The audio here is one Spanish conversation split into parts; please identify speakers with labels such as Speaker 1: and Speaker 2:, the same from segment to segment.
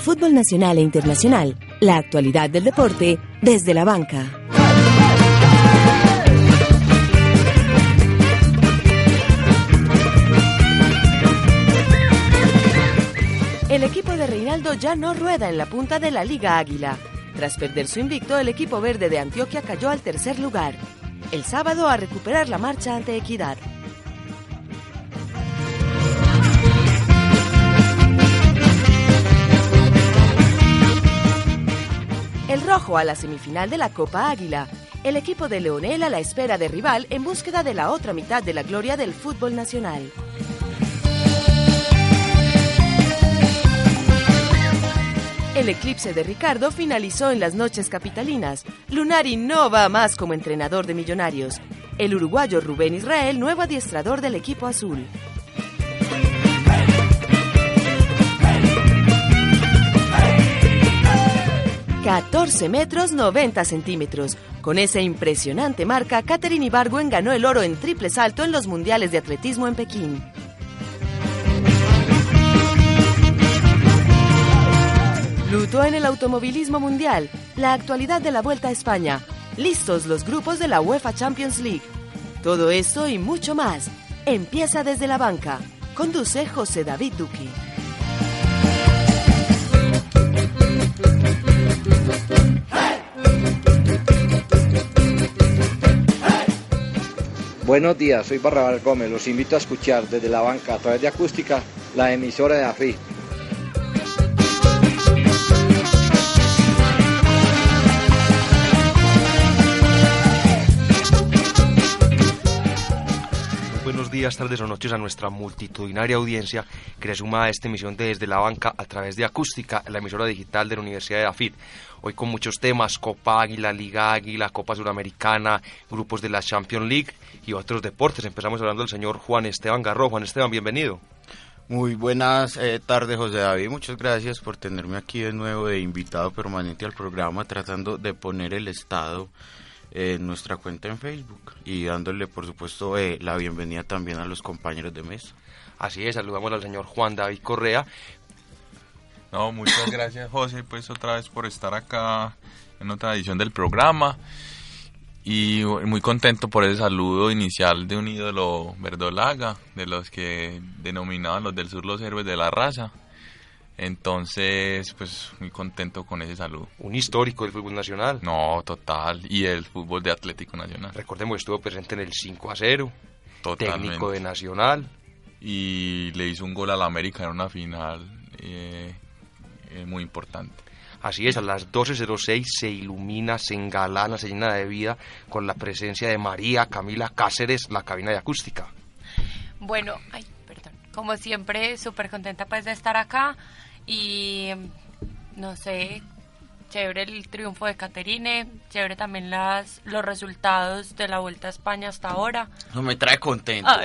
Speaker 1: fútbol nacional e internacional, la actualidad del deporte desde la banca. El equipo de Reinaldo ya no rueda en la punta de la Liga Águila. Tras perder su invicto, el equipo verde de Antioquia cayó al tercer lugar. El sábado a recuperar la marcha ante Equidad. El rojo a la semifinal de la Copa Águila. El equipo de Leonel a la espera de rival en búsqueda de la otra mitad de la gloria del fútbol nacional. El eclipse de Ricardo finalizó en las noches capitalinas. Lunari no va más como entrenador de millonarios. El uruguayo Rubén Israel, nuevo adiestrador del equipo azul. ...14 metros 90 centímetros. Con esa impresionante marca, Katherine Ibargüen ganó el oro en triple salto en los Mundiales de Atletismo en Pekín. Luto en el automovilismo mundial, la actualidad de la Vuelta a España, listos los grupos de la UEFA Champions League. Todo esto y mucho más. Empieza desde la banca. Conduce José David Duque.
Speaker 2: Buenos días, soy Barrabal Gómez. Los invito a escuchar desde la banca a través de acústica la emisora de AFI
Speaker 3: días, tardes o noches a nuestra multitudinaria audiencia que le suma a esta emisión de Desde la Banca a través de Acústica, la emisora digital de la Universidad de AFID. Hoy con muchos temas, Copa Águila, Liga Águila, Copa Suramericana, grupos de la Champions League y otros deportes. Empezamos hablando del señor Juan Esteban Garro. Juan Esteban, bienvenido.
Speaker 4: Muy buenas eh, tardes, José David. Muchas gracias por tenerme aquí de nuevo de invitado permanente al programa, tratando de poner el estado en nuestra cuenta en Facebook y dándole, por supuesto, eh, la bienvenida también a los compañeros de mesa.
Speaker 3: Así es, saludamos al señor Juan David Correa.
Speaker 5: No, muchas gracias, José, pues otra vez por estar acá en otra edición del programa. Y muy contento por el saludo inicial de un ídolo verdolaga, de los que denominaban los del sur los héroes de la raza. Entonces, pues muy contento con ese saludo.
Speaker 3: Un histórico del fútbol nacional.
Speaker 5: No, total. Y el fútbol de Atlético Nacional.
Speaker 3: Recordemos que estuvo presente en el 5 a 0. Totalmente. Técnico de Nacional.
Speaker 5: Y le hizo un gol al América en una final eh, eh, muy importante.
Speaker 3: Así es, a las 12.06 se ilumina, se engalana, se llena de vida con la presencia de María Camila Cáceres, la cabina de acústica.
Speaker 6: Bueno, ay, perdón. Como siempre, súper contenta pues de estar acá y no sé, chévere el triunfo de Caterine, chévere también las los resultados de la Vuelta a España hasta ahora.
Speaker 4: No me trae contento.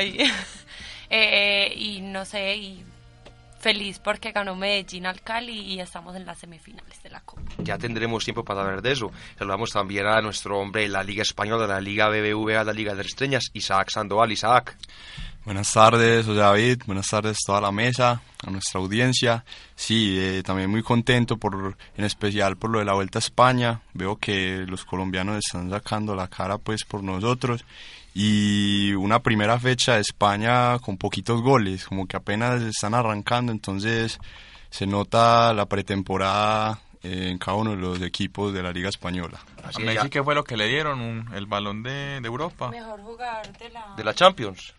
Speaker 6: Eh, y no sé, y feliz porque ganó Medellín al Cali y estamos en las semifinales de la Copa.
Speaker 3: Ya tendremos tiempo para hablar de eso. Saludamos también a nuestro hombre de la Liga Española, de la Liga BBVA, la Liga de Estrellas, Isaac Sandoval. Isaac.
Speaker 7: Buenas tardes, José David. Buenas tardes a toda la mesa, a nuestra audiencia. Sí, eh, también muy contento por, en especial por lo de la Vuelta a España. Veo que los colombianos están sacando la cara, pues, por nosotros. Y una primera fecha de España con poquitos goles, como que apenas están arrancando. Entonces se nota la pretemporada eh, en cada uno de los equipos de la Liga Española.
Speaker 5: Así a Messi, ¿qué fue lo que le dieron? el balón de, de Europa.
Speaker 6: Mejor jugador de la...
Speaker 3: De la Champions.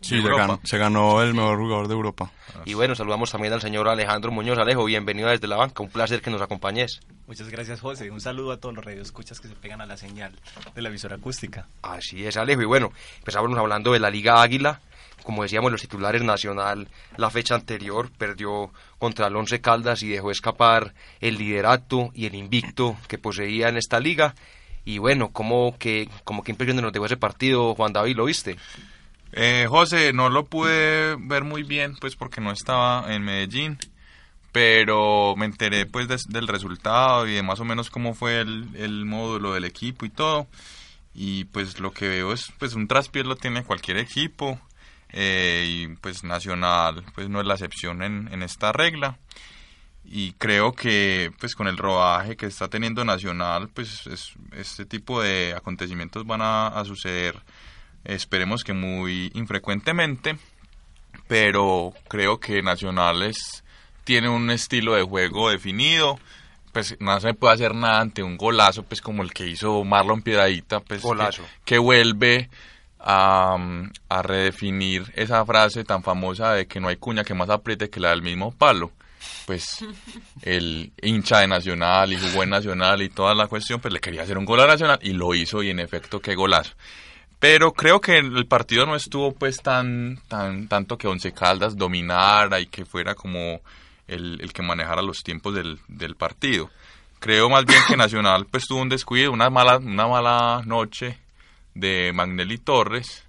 Speaker 7: Sí, se ganó, el mejor jugador de Europa.
Speaker 3: Y bueno, saludamos también al señor Alejandro Muñoz. Alejo, bienvenido desde la banca. Un placer que nos acompañes.
Speaker 8: Muchas gracias, José. Un saludo a todos los radioescuchas que se pegan a la señal de la visora acústica.
Speaker 3: Así es, Alejo. Y bueno, empezamos hablando de la Liga Águila. Como decíamos, los titulares Nacional, la fecha anterior perdió contra el Once Caldas y dejó escapar el liderato y el invicto que poseía en esta liga. Y bueno, ¿cómo que, como que impresión nos dejó ese partido, Juan David? ¿Lo viste?
Speaker 5: Eh, José, no lo pude ver muy bien, pues porque no estaba en Medellín, pero me enteré pues del resultado y de más o menos cómo fue el, módulo del equipo y todo. Y pues lo que veo es pues un traspié lo tiene cualquier equipo eh, y pues Nacional pues no es la excepción en, en esta regla. y creo que pues con el rodaje que está teniendo Nacional pues este tipo de acontecimientos van a, suceder esperemos que muy infrecuentemente pero creo que Nacional tiene un estilo de juego definido pues no se puede hacer nada ante un golazo pues como el que hizo Marlon Piedradita pues
Speaker 3: golazo.
Speaker 5: que, vuelve a, a redefinir esa frase tan famosa de que no hay cuña que más apriete que la del mismo palo pues el hincha de Nacional y jugó en Nacional y toda la cuestión, pues le quería hacer un gol a Nacional y lo hizo y en efecto qué golazo. Pero creo que el partido no estuvo pues tan, tan tanto que Once Caldas dominara y que fuera como el, el que manejara los tiempos del, del, partido. Creo más bien que Nacional pues tuvo un descuido, una mala, una mala noche de Magnelli Torres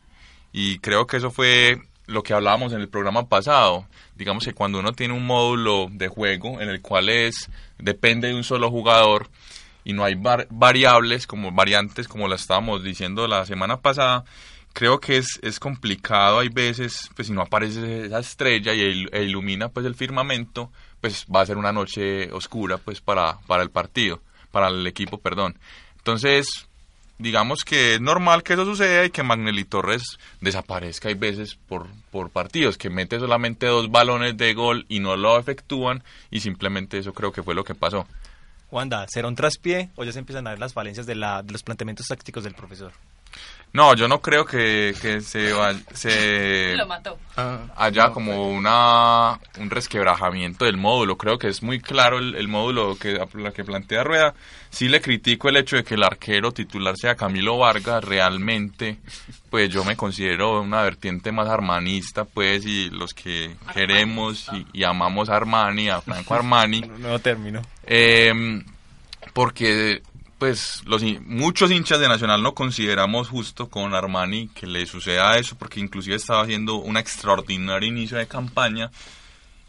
Speaker 5: y creo que eso fue lo que hablábamos en el programa pasado, digamos que cuando uno tiene un módulo de juego en el cual es depende de un solo jugador y no hay variables como variantes como la estábamos diciendo la semana pasada, creo que es, es complicado, hay veces, pues si no aparece esa estrella y e ilumina pues el firmamento, pues va a ser una noche oscura pues para, para el partido, para el equipo, perdón. Entonces, digamos que es normal que eso suceda y que Magnelli Torres desaparezca hay veces por, por partidos, que mete solamente dos balones de gol y no lo efectúan y simplemente eso creo que fue lo que pasó.
Speaker 8: Wanda, ¿será un traspié o ya se empiezan a ver las falencias de, la, de los planteamientos tácticos del profesor?
Speaker 5: No, yo no creo que, que se, se
Speaker 6: Lo mató.
Speaker 5: Ah, haya como una un resquebrajamiento del módulo. Creo que es muy claro el, el módulo que, la que plantea Rueda. Sí le critico el hecho de que el arquero titular sea Camilo Vargas. Realmente, pues yo me considero una vertiente más armanista, pues, y los que queremos y, amamos a Armani, a Franco Armani.
Speaker 8: No, término.
Speaker 5: Eh, porque pues los muchos hinchas de Nacional no consideramos justo con Armani que le suceda eso porque inclusive estaba haciendo un extraordinario inicio de campaña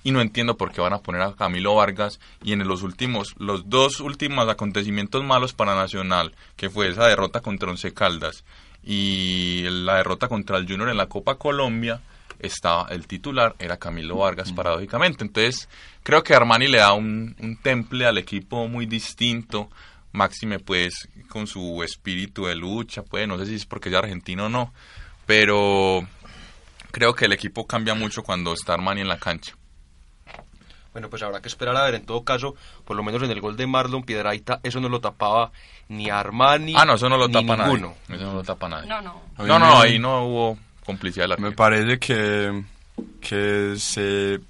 Speaker 5: y no entiendo por qué van a poner a Camilo Vargas. Y en los últimos los dos últimos acontecimientos malos para Nacional que fue esa derrota contra Once Caldas y la derrota contra el Junior en la Copa Colombia estaba el titular era Camilo Vargas paradójicamente. Entonces creo que Armani le da un, un temple al equipo muy distinto máxime pues con su espíritu de lucha, pues no sé si es porque es argentino o no, pero creo que el equipo cambia mucho cuando está Armani en la cancha.
Speaker 3: Bueno, pues habrá que esperar a ver. En todo caso, por lo menos en el gol de Marlon Piedraita, eso no lo tapaba ni Armani.
Speaker 5: Ah, no, eso no lo tapa
Speaker 3: ninguno.
Speaker 5: nadie. Eso no lo tapa nadie.
Speaker 6: No, no.
Speaker 5: No, no, ahí no hubo complicidad
Speaker 7: Me parece que, que se,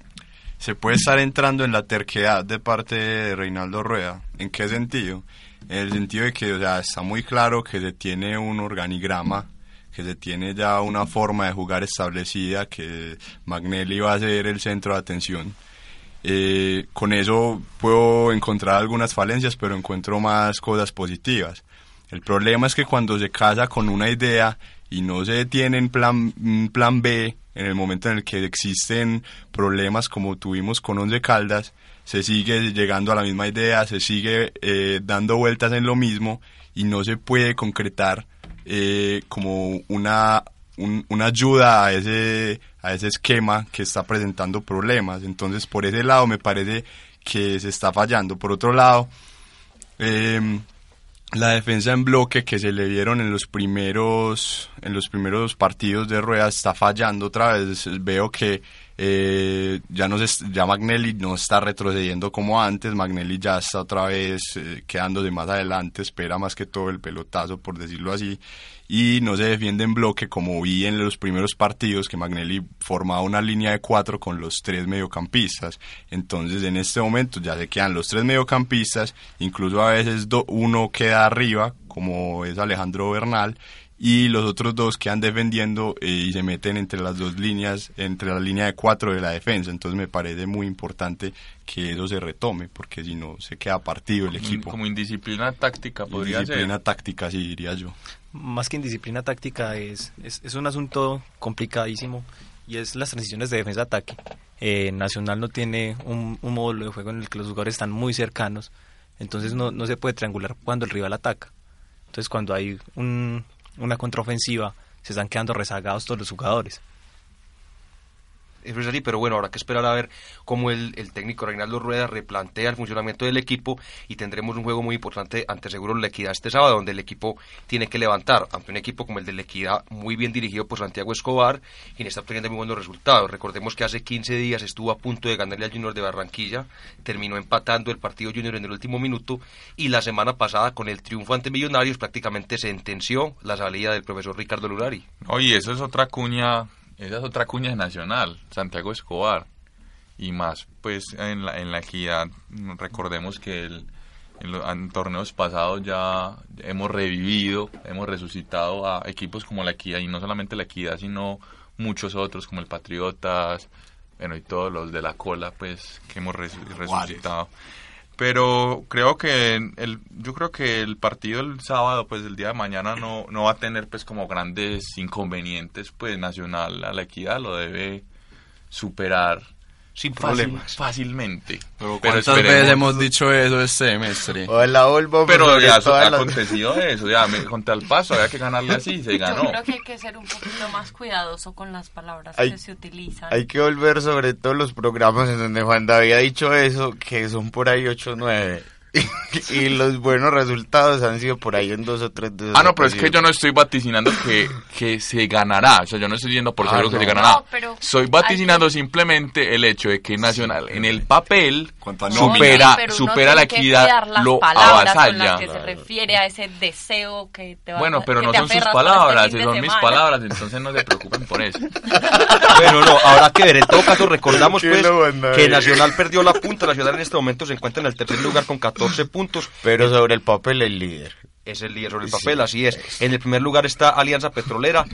Speaker 7: se puede estar entrando en la terquedad de parte de Reinaldo Rueda. ¿En qué sentido? En el sentido de que o sea, está muy claro que se tiene un organigrama, que se tiene ya una forma de jugar establecida, que Magnelli va a ser el centro de atención. Eh, con eso puedo encontrar algunas falencias, pero encuentro más cosas positivas. El problema es que cuando se casa con una idea y no se tiene en plan, plan B, en el momento en el que existen problemas como tuvimos con Once Caldas, se sigue llegando a la misma idea, se sigue eh, dando vueltas en lo mismo y no se puede concretar eh, como una, una ayuda a ese, a ese esquema que está presentando problemas. Entonces, por ese lado me parece que se está fallando. Por otro lado, em, la defensa en bloque que se le dieron en los primeros en los primeros partidos de rueda está fallando otra vez veo que eh, ya no ya Magnelli no está retrocediendo como antes Magnelli ya está otra vez eh, quedándose más adelante espera más que todo el pelotazo por decirlo así y no se defiende en bloque como vi en los primeros partidos que Magnelli formaba una línea de cuatro con los tres mediocampistas. Entonces en este momento ya se quedan los tres mediocampistas incluso a veces uno queda arriba como es Alejandro Bernal y los otros dos quedan defendiendo eh, y se meten entre las dos líneas, entre la línea de cuatro de la defensa. Entonces me parece muy importante que eso se retome, porque si no se queda partido el equipo.
Speaker 5: Como indisciplina táctica podría
Speaker 7: indisciplina táctica, sí, diría yo.
Speaker 8: Más que indisciplina táctica, es, es, un asunto complicadísimo y es las transiciones de defensa-ataque. Eh, Nacional no tiene un, un módulo de juego en el que los jugadores están muy cercanos, entonces no, no se puede triangular cuando el rival ataca. Entonces cuando hay un, una contraofensiva, se están quedando rezagados todos los jugadores.
Speaker 3: Es pero bueno, habrá que esperar a ver cómo el, el técnico Reinaldo Rueda replantea el funcionamiento del equipo y tendremos un juego muy importante ante Seguro La Equidad este sábado, donde el equipo tiene que levantar ante un equipo como el de La Equidad, muy bien dirigido por Santiago Escobar, quien está obteniendo muy buenos resultados. Recordemos que hace 15 días estuvo a punto de ganarle al Junior de Barranquilla, terminó empatando el partido Junior en el último minuto y la semana pasada con el triunfo ante Millonarios prácticamente sentenció la salida del profesor Ricardo Lurari.
Speaker 5: Oye, eso es otra cuña esa es otra cuña nacional, Santiago Escobar. Y más, pues en la, en la equidad, recordemos que el, en, los, torneos pasados ya hemos revivido, hemos resucitado a equipos como la equidad, y no solamente la equidad, sino muchos otros como el Patriotas, bueno, y todos los de la cola, pues, que hemos resucitado pero creo que el yo creo que el partido el sábado pues el día de mañana no no va a tener pues como grandes inconvenientes pues Nacional a la equidad lo debe superar
Speaker 3: sin problemas.
Speaker 5: fácilmente.
Speaker 7: Pero ¿cuántas veces hemos dicho eso este semestre?
Speaker 4: Hola, Olvo,
Speaker 5: pero ya ha acontecido eso, ya me conté al paso, había que ganarle así, se ganó.
Speaker 6: Yo creo que hay que ser un poquito más cuidadoso con las palabras que se utilizan.
Speaker 4: Hay que volver sobre todo los programas en donde Juan David ha dicho eso, que son por ahí 8 o 9. Y los buenos resultados han sido por ahí en dos o tres
Speaker 5: Ah, no, pero es que yo no estoy vaticinando que, que se ganará. O sea, yo no estoy diciendo por ah, seguro que se ganará. Soy vaticinando simplemente el hecho de que Nacional en el papel supera, supera la equidad, lo avasalla.
Speaker 6: que se refiere a ese deseo que te va
Speaker 5: Bueno, pero no son sus palabras, son mis palabras, entonces no se preocupen por eso.
Speaker 3: bueno, no, habrá que ver. En todo caso, recordamos pues que Nacional perdió la punta. Nacional en este momento se encuentra en el tercer lugar con 14 14 puntos.
Speaker 4: Pero sobre el papel el líder.
Speaker 3: Es el líder sobre el papel, así es. En el primer lugar está Alianza Petrolera,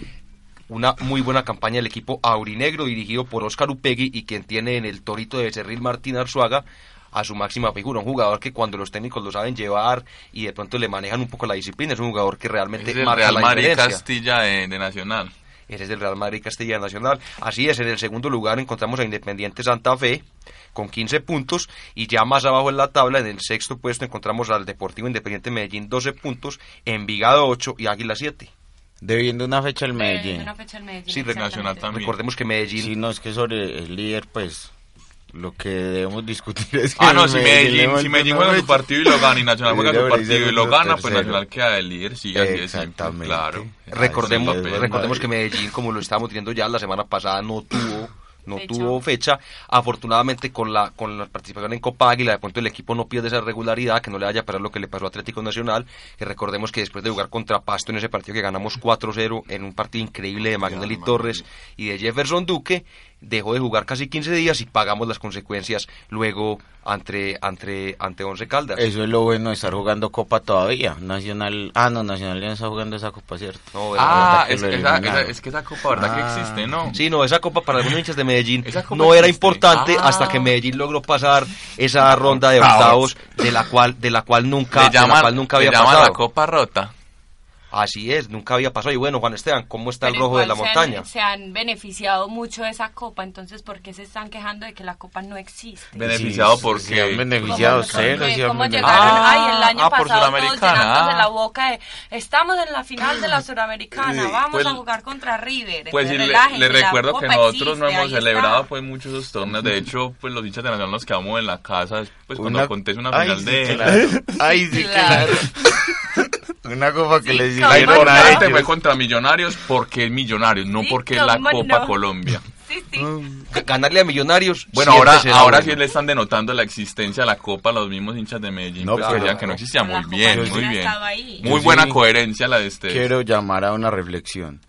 Speaker 3: una muy buena campaña del equipo aurinegro dirigido por Oscar Upegui y quien tiene en el torito de Cerril Martín Arzuaga a su máxima figura, un jugador que cuando los técnicos lo saben llevar y de pronto le manejan un poco la disciplina, es un jugador que realmente
Speaker 5: es el Real Madrid Castilla de, de Nacional.
Speaker 3: Ese es el Real Madrid Castilla Nacional. Así es, en el segundo lugar encontramos a Independiente Santa Fe con 15 puntos y ya más abajo en la tabla, en el sexto puesto, encontramos al Deportivo Independiente Medellín 12 puntos, Envigado 8 y Águila 7.
Speaker 4: Debiendo una fecha al Medellín.
Speaker 6: Una fecha al Medellín
Speaker 3: sí, Nacional también. Recordemos que Medellín...
Speaker 4: Si no, es que sobre el líder, pues lo que debemos discutir es
Speaker 5: que ah no si Medellín, si Medellín juega su partido y lo gana y Nacional juega su partido y lo gana pues Nacional queda de líder sigue así exactamente. claro.
Speaker 3: Recordemos recordemos que Medellín como lo estábamos diciendo ya la semana pasada no tuvo no tuvo fecha. Afortunadamente con la con la participación en Copa Águila, de pronto el equipo no pierde esa regularidad, que no le vaya a pasar lo que le pasó a Atlético Nacional, que recordemos que después de jugar contra Pasto en ese partido que ganamos 4-0 en un partido increíble de Magnelli Torres y de Jefferson Duque, dejó de jugar casi 15 días y pagamos las consecuencias luego ante ante ante Once Caldas.
Speaker 4: Eso es lo bueno de estar jugando Copa todavía. Nacional, ah no, Nacional ya está jugando esa Copa, ¿cierto?
Speaker 5: ah, es, que esa, Copa, ¿verdad que ah. existe, no?
Speaker 3: Sí, no, esa Copa para algunos hinchas de Medellín no era importante hasta ah. que Medellín logró pasar esa ronda de octavos de la cual de la cual nunca, de la cual nunca había pasado.
Speaker 5: la Copa Rota.
Speaker 3: Así es, nunca había pasado. Y bueno, Juan Esteban, ¿cómo está el rojo de la montaña?
Speaker 6: se han beneficiado mucho de esa copa, entonces ¿por qué se están quejando de que la copa no existe?
Speaker 5: Beneficiado porque...
Speaker 4: Se han beneficiado cero.
Speaker 6: ¿Cómo llegaron? Ah, Ay, el año ah, pasado todos llenándose la boca de estamos en la final de la Suramericana, vamos
Speaker 5: pues
Speaker 6: a jugar contra River.
Speaker 5: Pues sí, le, recuerdo que nosotros no hemos celebrado pues muchos esos torneos. De hecho, pues los hinchas de Nacional nos quedamos en la casa pues cuando acontece una final de...
Speaker 4: Ay, sí, claro. Una copa que les
Speaker 5: La importante fue contra Millonarios porque es Millonarios, no porque es la Copa Colombia.
Speaker 6: Sí, sí.
Speaker 3: Ganarle a Millonarios.
Speaker 5: Bueno, ahora, ahora sí le están denotando la existencia de la Copa los mismos hinchas de Medellín. No, pues que no existía. Muy bien, muy bien. Muy buena coherencia la de este.
Speaker 4: Quiero llamar a una reflexión.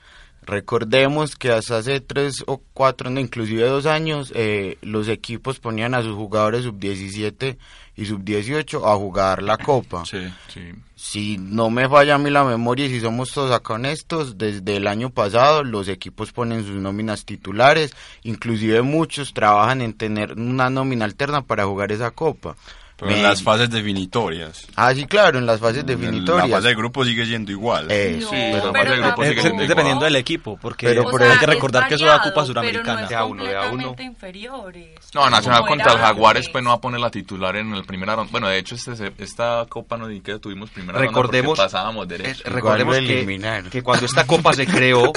Speaker 4: Recordemos que hasta hace tres o cuatro, inclusive dos años, eh, los equipos ponían a sus jugadores sub-17 y sub-18 a jugar la Copa.
Speaker 5: Sí, sí.
Speaker 4: Si no me falla a mí la memoria y si somos todos acá honestos, desde el año pasado los equipos ponen sus nóminas titulares, inclusive muchos trabajan en tener una nómina alterna para jugar esa Copa.
Speaker 7: Pero en las fases definitorias.
Speaker 4: Ah, sí, claro, en las fases definitorias.
Speaker 7: La fase de grupo sigue siendo igual.
Speaker 8: Eh, sí, pero, la fase de grupo sigue siendo dependiendo del equipo, porque pero, hay que recordar que eso da Copa Suramericana.
Speaker 6: de a uno, de a uno. inferiores.
Speaker 5: No, Nacional contra el Jaguares pues no va a poner la titular en el primer ronda. Bueno, de hecho este, esta Copa no ni que tuvimos primera
Speaker 3: recordemos,
Speaker 5: ronda pasábamos derecho.
Speaker 3: recordemos que, que cuando esta Copa se creó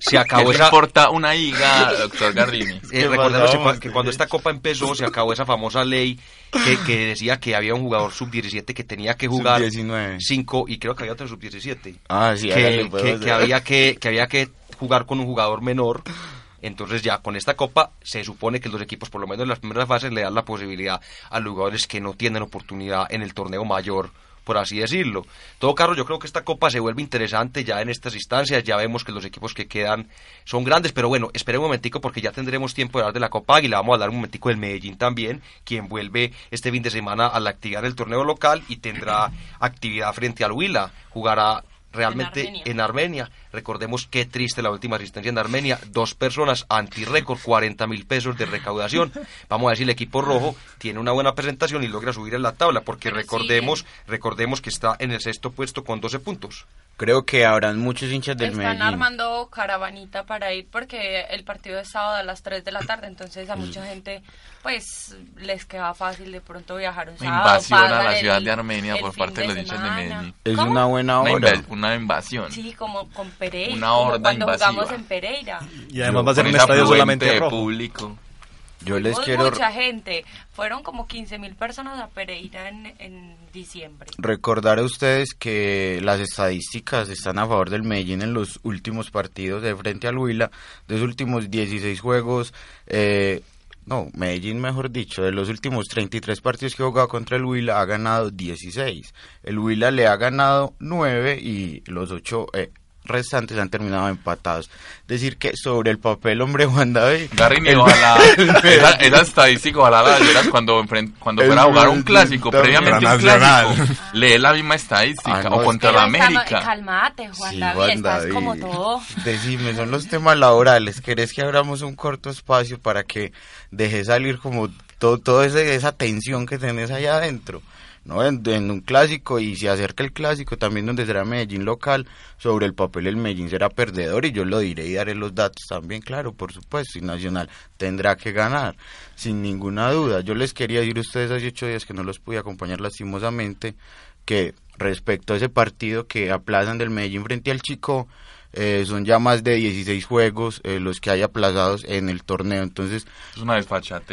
Speaker 3: se acabó
Speaker 5: ¿Qué le
Speaker 3: esa...
Speaker 5: importa una higa, doctor Gardini?
Speaker 3: Eh,
Speaker 4: ¿Qué
Speaker 3: recordemos que, que cuando esta copa empezó se acabó esa famosa ley que, que decía que había un jugador sub-17 que tenía que jugar
Speaker 4: Sub-19.
Speaker 3: 5 y creo que había otro sub-17
Speaker 4: Ah, sí,
Speaker 3: que,
Speaker 4: pues,
Speaker 3: que- que había que, que había que jugar con un jugador menor. Entonces ya con esta copa se supone que los equipos, por lo menos en las primeras fases, le dan la posibilidad a los jugadores que no tienen oportunidad en el torneo mayor, por así decirlo. Todo caso, yo creo que esta copa se vuelve interesante ya en estas instancias. Ya vemos que los equipos que quedan son grandes, pero bueno, espere un momentico porque ya tendremos tiempo de hablar de la Copa Águila. Vamos a hablar un momentico del Medellín también, quien vuelve este fin de semana a la actividad del torneo local y tendrá actividad frente al Huila. Jugará realmente
Speaker 6: En Armenia.
Speaker 3: en Armenia. Recordemos qué triste la última asistencia en Armenia. Dos personas, anti-récord, 40 mil pesos de recaudación. Vamos a si el equipo rojo tiene una buena presentación y logra subir en la tabla, porque
Speaker 6: Pero
Speaker 3: recordemos, recordemos que está en el sexto puesto con 12 puntos.
Speaker 4: Creo que habrán muchos hinchas del
Speaker 6: Están
Speaker 4: Medellín.
Speaker 6: armando caravanita para ir porque el partido es sábado a las 3 de la tarde, entonces a mucha gente pues les queda fácil de pronto viajar un
Speaker 5: Una
Speaker 6: sábado.
Speaker 5: invasión a la
Speaker 6: el-
Speaker 5: ciudad de Armenia por parte de los hinchas de. Medellín.
Speaker 4: Es
Speaker 6: ¿Cómo?
Speaker 4: una buena
Speaker 5: Una,
Speaker 4: hora.
Speaker 5: inva- una invasión.
Speaker 6: Sí, como con Pereira,
Speaker 5: Una
Speaker 6: como
Speaker 5: horda
Speaker 6: cuando
Speaker 5: invasiva.
Speaker 6: jugamos en Pereira.
Speaker 8: Y además va a ser un estadio solamente rojo.
Speaker 5: público.
Speaker 4: Yo les
Speaker 6: Fuimos
Speaker 4: quiero
Speaker 6: mucha gente, fueron como 15 mil personas a Pereira en, en diciembre.
Speaker 4: recordar a ustedes que las estadísticas están a favor del Medellín en los últimos partidos de frente al Huila. De los últimos 16 juegos, eh, no, Medellín mejor dicho, de los últimos 33 partidos que ha jugado contra el Huila ha ganado 16. El Huila le ha ganado 9 y los 8 restantes han terminado empatados. Decir que sobre el papel, hombre, Juan David.
Speaker 5: Garrini,
Speaker 4: el-
Speaker 5: ojalá,
Speaker 4: el
Speaker 5: esa, esa estadística, ojalá la vieras cuando, cuando fuera a jugar un clásico, previamente un
Speaker 7: Nacional.
Speaker 5: clásico, lee la misma estadística,
Speaker 4: Ah, no,
Speaker 5: o contra la
Speaker 6: estamos-
Speaker 5: América.
Speaker 6: calmate, Juan
Speaker 4: Sí,
Speaker 6: David,
Speaker 4: Juan
Speaker 6: estás
Speaker 4: David.
Speaker 6: como todo.
Speaker 4: Decime, son los temas laborales. ¿Querés que abramos un corto espacio para que deje salir como todo, todo ese, esa tensión que tenés allá adentro? ¿No? En, un clásico, y se acerca el clásico también donde será Medellín local, sobre el papel el Medellín será perdedor y yo lo diré y daré los datos también, claro, por supuesto, y Nacional tendrá que ganar, sin ninguna duda. Yo les quería decir a ustedes hace ocho días que no los pude acompañar lastimosamente, que respecto a ese partido que aplazan del Medellín frente al Chico, eh, son ya más de 16 juegos eh, los que hay aplazados en el torneo. Entonces,
Speaker 5: Es una.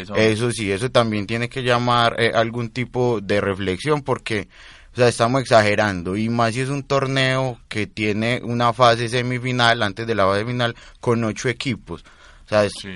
Speaker 5: Eso.
Speaker 4: eso sí, eso también tiene que llamar eh, algún tipo de reflexión porque, o sea, estamos exagerando y más si es un torneo que tiene una fase semifinal antes de la fase final con ocho equipos. O sea, es-
Speaker 5: Sí.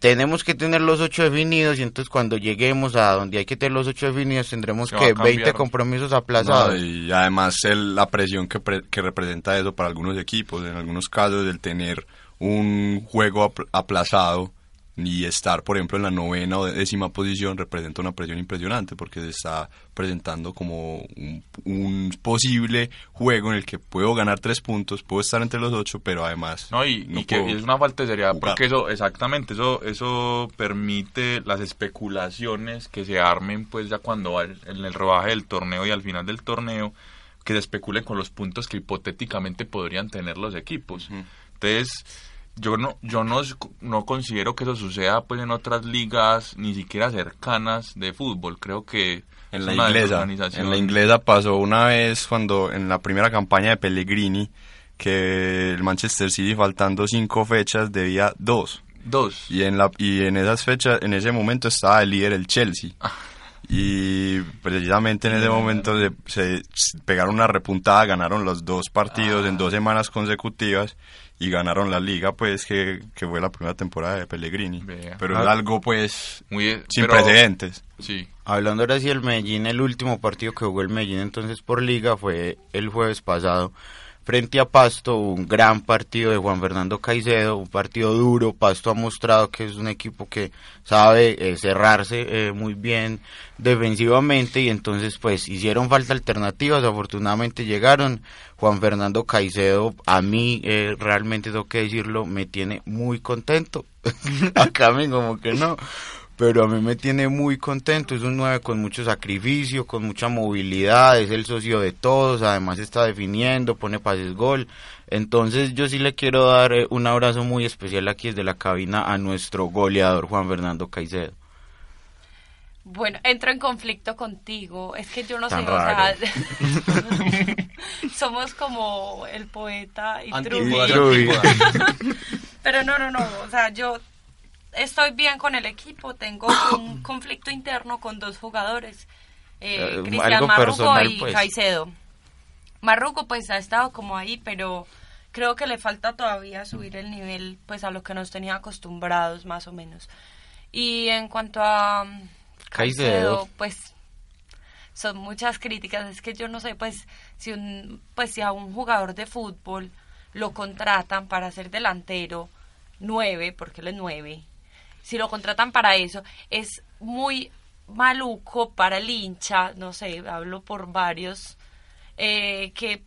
Speaker 4: Tenemos que tener los ocho definidos y entonces cuando lleguemos a donde hay que tener los ocho definidos tendremos que
Speaker 5: a cambiar.
Speaker 4: 20 compromisos aplazados.
Speaker 7: No, y además el- la presión que, pre- que representa eso para algunos equipos, en algunos casos el tener un juego apl- aplazado y estar, por ejemplo, en la novena o décima posición representa una presión impresionante porque se está presentando como un, un posible juego en el que puedo ganar tres puntos, puedo estar entre los ocho, pero además
Speaker 5: No, y,
Speaker 7: no
Speaker 5: y que es una falta de seriedad,
Speaker 7: jugar.
Speaker 5: porque eso, exactamente, eso eso permite las especulaciones que se armen, pues ya cuando al- en el rodaje del torneo y al final del torneo, que se especulen con los puntos que hipotéticamente podrían tener los equipos. Entonces, yo no yo no, no considero que eso suceda pues en otras ligas ni siquiera cercanas de fútbol. Creo que
Speaker 7: En la inglesa, en la inglesa pasó una vez cuando en la primera campaña de Pellegrini que el Manchester City faltando cinco fechas debía dos.
Speaker 5: Dos.
Speaker 7: y en la y en esas fechas en ese momento estaba el líder el Chelsea. Y precisamente en ese momento se, se- se pegaron una repuntada ganaron los dos partidos en dos semanas consecutivas y ganaron la liga pues que, que fue la primera temporada de Pellegrini
Speaker 5: Vea.
Speaker 7: pero
Speaker 4: Ah.
Speaker 7: es algo pues
Speaker 5: Muy,
Speaker 7: sin
Speaker 5: pero-
Speaker 7: precedentes
Speaker 5: Sí.
Speaker 4: Hablando ahora sí del Medellín, el último partido que jugó el Medellín entonces por liga fue el jueves pasado frente a Pasto, un gran partido de Juan Fernando Caicedo, un partido duro, Pasto ha mostrado que es un equipo que sabe eh, cerrarse eh, muy bien defensivamente y entonces pues hicieron falta alternativas, afortunadamente llegaron, Juan Fernando Caicedo a mí eh, realmente tengo que decirlo, me tiene muy contento, acá me como que no, pero a mí me tiene muy contento. Es un 9 con mucho sacrificio, con mucha movilidad, es el socio de todos, además está definiendo, pone pases gol. Entonces yo sí le quiero dar eh, un abrazo muy especial aquí desde la cabina a nuestro goleador Juan Fernando Caicedo.
Speaker 6: Bueno, entro en conflicto contigo. Es que yo no
Speaker 4: Tan
Speaker 6: sé,
Speaker 4: raro.
Speaker 6: o sea, somos como el poeta y
Speaker 3: antípodas.
Speaker 6: Pero no, no, no, o sea, yo estoy bien con el equipo, tengo un conflicto interno con dos jugadores, eh,
Speaker 4: Eh,
Speaker 6: Cristian
Speaker 4: personal,
Speaker 6: y
Speaker 4: pues.
Speaker 6: Caicedo. Marruco pues ha estado como ahí, pero creo que le falta todavía subir el nivel pues a lo que nos tenía acostumbrados más o menos. Y en cuanto a mm,
Speaker 4: Caicedo.
Speaker 6: pues son muchas críticas, es que yo no sé pues si un pues si a un jugador de fútbol lo contratan para ser delantero nueve, porque él es nueve, si lo contratan para eso, es muy maluco para el hincha, no sé, hablo por varios, eh, que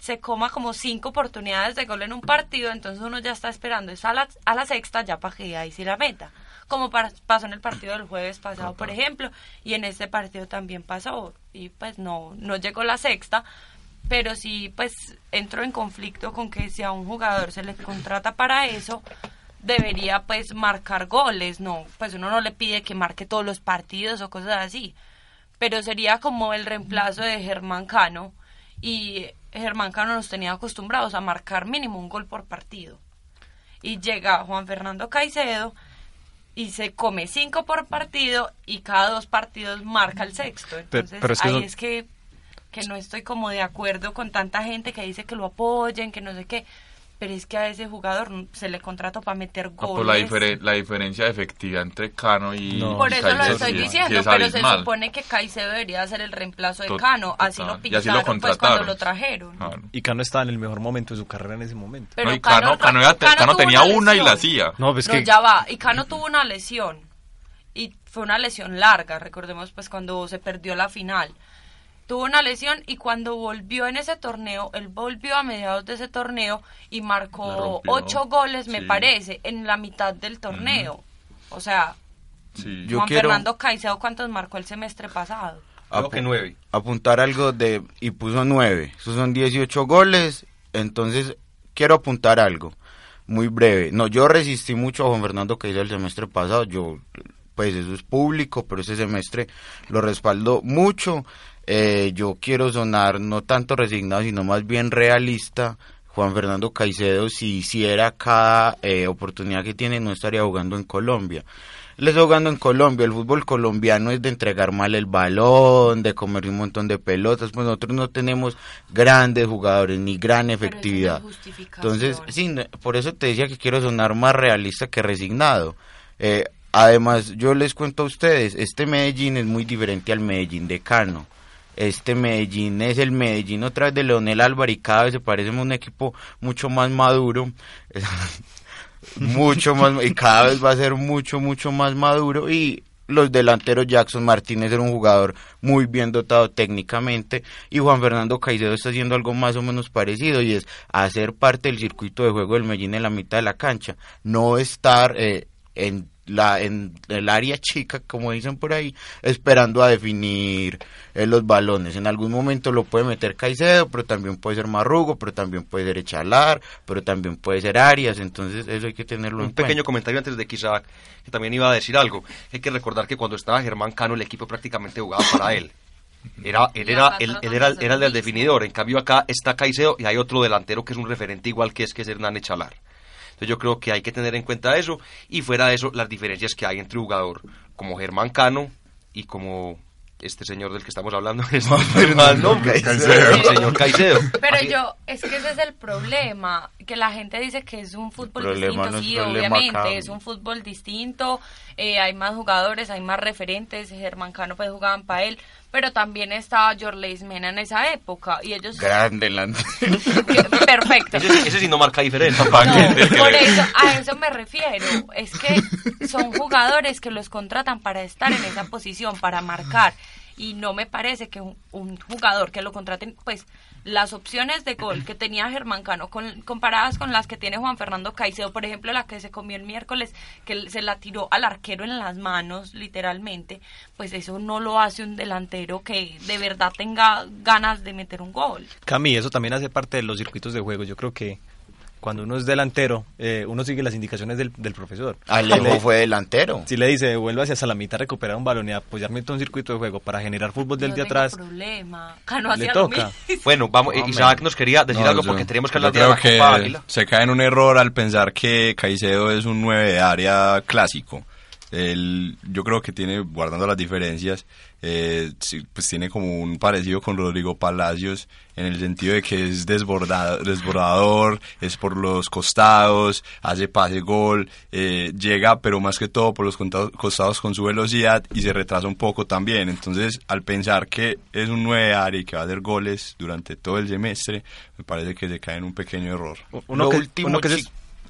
Speaker 6: se coma como cinco oportunidades de gol en un partido, entonces uno ya está esperando, es a la, a la sexta ya para que ahí sí la meta, como para- pasó en el partido del jueves pasado, por ejemplo, y en este partido también pasó, y pues no, no llegó la sexta, pero sí pues entro en conflicto con que si a un jugador se le contrata para eso, debería pues marcar goles, no, pues uno no le pide que marque todos los partidos o cosas así, pero sería como el reemplazo de Germán Cano y Germán Cano nos tenía acostumbrados a marcar mínimo un gol por partido. Y llega Juan Fernando Caicedo y se come cinco por partido y cada dos partidos marca el sexto. Entonces
Speaker 8: pero es que
Speaker 6: ahí es que, que no estoy como de acuerdo con tanta gente que dice que lo apoyen, que no sé qué. Pero es que a ese jugador se le contrató para meter
Speaker 5: Ah,
Speaker 6: goles.
Speaker 5: por la, difere- la diferencia de efectividad entre Cano y
Speaker 8: No.
Speaker 6: Por eso lo estoy
Speaker 5: sí es-
Speaker 6: diciendo,
Speaker 5: sí es
Speaker 6: pero se supone que Caicedo debería ser el reemplazo de Cano, así lo
Speaker 5: Y así lo
Speaker 6: pintaron pues cuando
Speaker 5: contrataron.
Speaker 6: lo trajeron.
Speaker 5: Claro.
Speaker 8: Y Cano estaba en el mejor momento de su carrera en ese momento.
Speaker 6: Pero
Speaker 5: No, y Cano, Cano
Speaker 6: Cano
Speaker 5: tenía
Speaker 6: una
Speaker 5: una y la hacía.
Speaker 8: No, pues
Speaker 6: no,
Speaker 8: que
Speaker 6: ya va, y Cano tuvo una lesión, y fue una lesión larga, recordemos pues cuando se perdió la final. Tuvo una lesión y cuando volvió en ese torneo, él volvió a mediados de ese torneo y marcó ocho goles, me
Speaker 5: Sí.
Speaker 6: parece, en la mitad del torneo. O sea,
Speaker 5: Sí.
Speaker 4: Yo
Speaker 6: Juan
Speaker 4: quiero-
Speaker 6: Fernando Caicedo, ¿cuántos marcó el semestre pasado?
Speaker 4: Apu-
Speaker 3: que nueve.
Speaker 4: apuntar algo de y puso nueve. Esos son 18 goles. Entonces, quiero apuntar algo muy breve. No, yo resistí mucho a Juan Fernando Caicedo el semestre pasado. Yo, pues eso es público, pero ese semestre lo respaldó mucho. Eh, yo quiero sonar no tanto resignado, sino más bien realista. Juan Fernando Caicedo, si hiciera cada eh, oportunidad que tiene, no estaría jugando en Colombia. Él está jugando en Colombia. El fútbol colombiano es de entregar mal el balón, de comer un montón de pelotas. Pues nosotros no tenemos grandes jugadores ni gran efectividad. Entonces, sí, por eso te decía que quiero sonar más realista que resignado. Eh, además, yo les cuento a ustedes, este Medellín es muy diferente al Medellín de Cano. Este Medellín es el Medellín otra vez de Leonel Álvarez y cada vez se parece a un equipo mucho más maduro. mucho más y cada vez va a ser mucho mucho más maduro y los delanteros Jackson Martínez era un jugador muy bien dotado técnicamente y Juan Fernando Caicedo está haciendo algo más o menos parecido y es hacer parte del circuito de juego del Medellín en la mitad de la cancha, no estar eh, en la en el área chica como dicen por ahí esperando a definir eh, los balones en algún momento lo puede meter Caicedo pero también puede ser Marrugo pero también puede ser Echalar pero también puede ser Arias entonces eso hay que tenerlo en
Speaker 3: Un pequeño
Speaker 4: cuenta
Speaker 3: comentario antes de que Isaac, que también iba a decir algo. Hay que recordar que cuando estaba Germán Cano, el equipo prácticamente jugaba para él. Era, él era, él, él era, era el del definidor. En cambio, acá está Caicedo y hay otro delantero que es un referente igual que es, que es Hernán Echalar. Entonces, yo creo que hay que tener en cuenta eso. Y fuera de eso, las diferencias que hay entre jugador como Germán Cano y como este señor del que estamos hablando. este mal nombre, el señor Caicedo.
Speaker 6: Pero yo, es que ese es el problema, que la gente dice que es un fútbol
Speaker 4: Problema
Speaker 6: distinto,
Speaker 4: no es
Speaker 6: sí, obviamente,
Speaker 4: acá.
Speaker 6: es un fútbol distinto, eh, hay más jugadores, hay más referentes, Germán Cano pues jugaban para él, pero también estaba Jorleis Mena en esa época, y ellos...
Speaker 4: grande delante
Speaker 6: perfecto.
Speaker 3: Ese, sí- ese sí no marca diferencia.
Speaker 6: No, por eso, a eso me refiero. Es que son jugadores que los contratan para estar en esa posición, para marcar. Y no me parece que un, jugador que lo contraten, pues las opciones de gol que tenía Germán Cano con- comparadas con las que tiene Juan Fernando Caicedo, por ejemplo, la que se comió el miércoles, que se la tiró al arquero en las manos, literalmente, pues eso no lo hace un delantero que de verdad tenga ganas de meter un gol.
Speaker 8: Cami, eso también hace parte de los circuitos de juego. Yo creo que cuando uno es delantero, eh, uno sigue las indicaciones del, del profesor.
Speaker 4: Alejo fue delantero.
Speaker 8: Si le dice, vuelva hacia la mitad, recuperar un balón y apoyarme en todo un circuito de juego para generar fútbol del
Speaker 6: no
Speaker 8: de
Speaker 6: tengo
Speaker 8: atrás,
Speaker 6: problema. Cano
Speaker 8: le toca.
Speaker 3: Bueno, vamos,
Speaker 4: No,
Speaker 3: Isaac nos quería decir
Speaker 7: No,
Speaker 3: algo
Speaker 7: yo-
Speaker 3: porque teníamos que hablar de la Copa
Speaker 7: que
Speaker 3: Águila.
Speaker 7: se cae en un error al pensar que Caicedo es un 9 de área clásico. Él, yo creo que tiene, guardando las diferencias, eh, sí, pues tiene como un parecido con Rodrigo Palacios en el sentido de que es desborda- desbordador, es por los costados, hace pase gol, eh, llega pero más que todo por los costados con su velocidad y se retrasa un poco también. Entonces, al pensar que es un 9 de área y que va a hacer goles durante todo el semestre, me parece que se cae en un pequeño error.
Speaker 8: uno
Speaker 4: lo,
Speaker 8: que,
Speaker 4: último
Speaker 8: uno que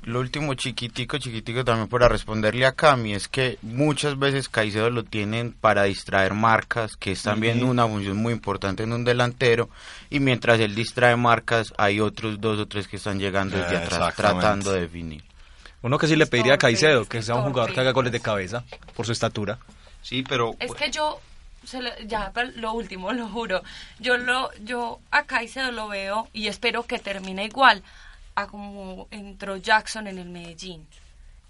Speaker 4: lo último chiquitico, chiquitico también para responderle a Cami es que muchas veces Caicedo lo tienen para distraer marcas, que es también una función muy importante en un delantero, y mientras él distrae marcas hay otros dos o tres que están llegando desde
Speaker 7: Eh,
Speaker 4: atrás tratando de definir.
Speaker 8: uno que sí le pediría a Caicedo, que sea un jugador que haga goles de cabeza, por su estatura.
Speaker 3: Sí, pero...
Speaker 6: Es que yo, se lo- ya lo último, lo juro, yo lo, yo a Caicedo lo veo y espero que termine igual a como entró Jackson en el Medellín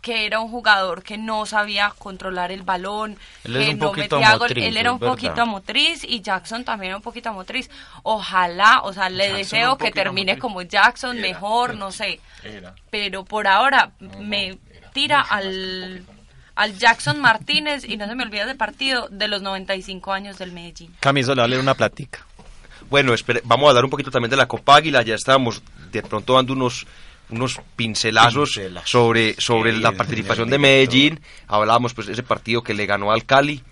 Speaker 6: que era un jugador que no sabía controlar el balón,
Speaker 4: Él es
Speaker 6: que
Speaker 4: un
Speaker 6: no
Speaker 4: poquito
Speaker 6: metía gol. él era un
Speaker 4: verdad.
Speaker 6: poquito motriz y Jackson también era un poquito motriz. Ojalá, o sea, le
Speaker 5: Jackson
Speaker 6: deseo que termine
Speaker 5: motriz.
Speaker 6: como Jackson,
Speaker 5: Era,
Speaker 6: mejor,
Speaker 5: era.
Speaker 6: no sé.
Speaker 5: Era.
Speaker 6: Pero por ahora me tira al al Jackson Martínez y no se me olvida de partido de los 95 años del Medellín.
Speaker 8: Camiso le una platica.
Speaker 3: Bueno, espere, vamos a hablar un poquito también de la Copa Águila. Ya estábamos de pronto dando unos unos pincelazos sobre sobre la participación de. Medellín. Hablábamos pues de ese partido que le ganó al Cali.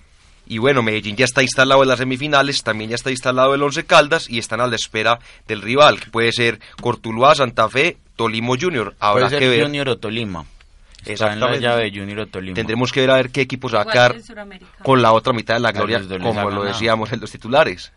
Speaker 3: Y bueno, Medellín ya está instalado en las semifinales, también ya está instalado el Once Caldas y están a la espera del rival, que puede ser Cortuluá, Santa Fe, Tolimo Junior. Habrá
Speaker 4: Puede ser
Speaker 3: que ver.
Speaker 4: Junior o Tolima. Está en la llave de Junior o Tolima.
Speaker 3: Tendremos que ver a ver qué equipo se va a
Speaker 6: Igual
Speaker 3: quedar
Speaker 6: que en Sudamérica.
Speaker 3: con la otra mitad de la gloria, como lo decíamos en los titulares.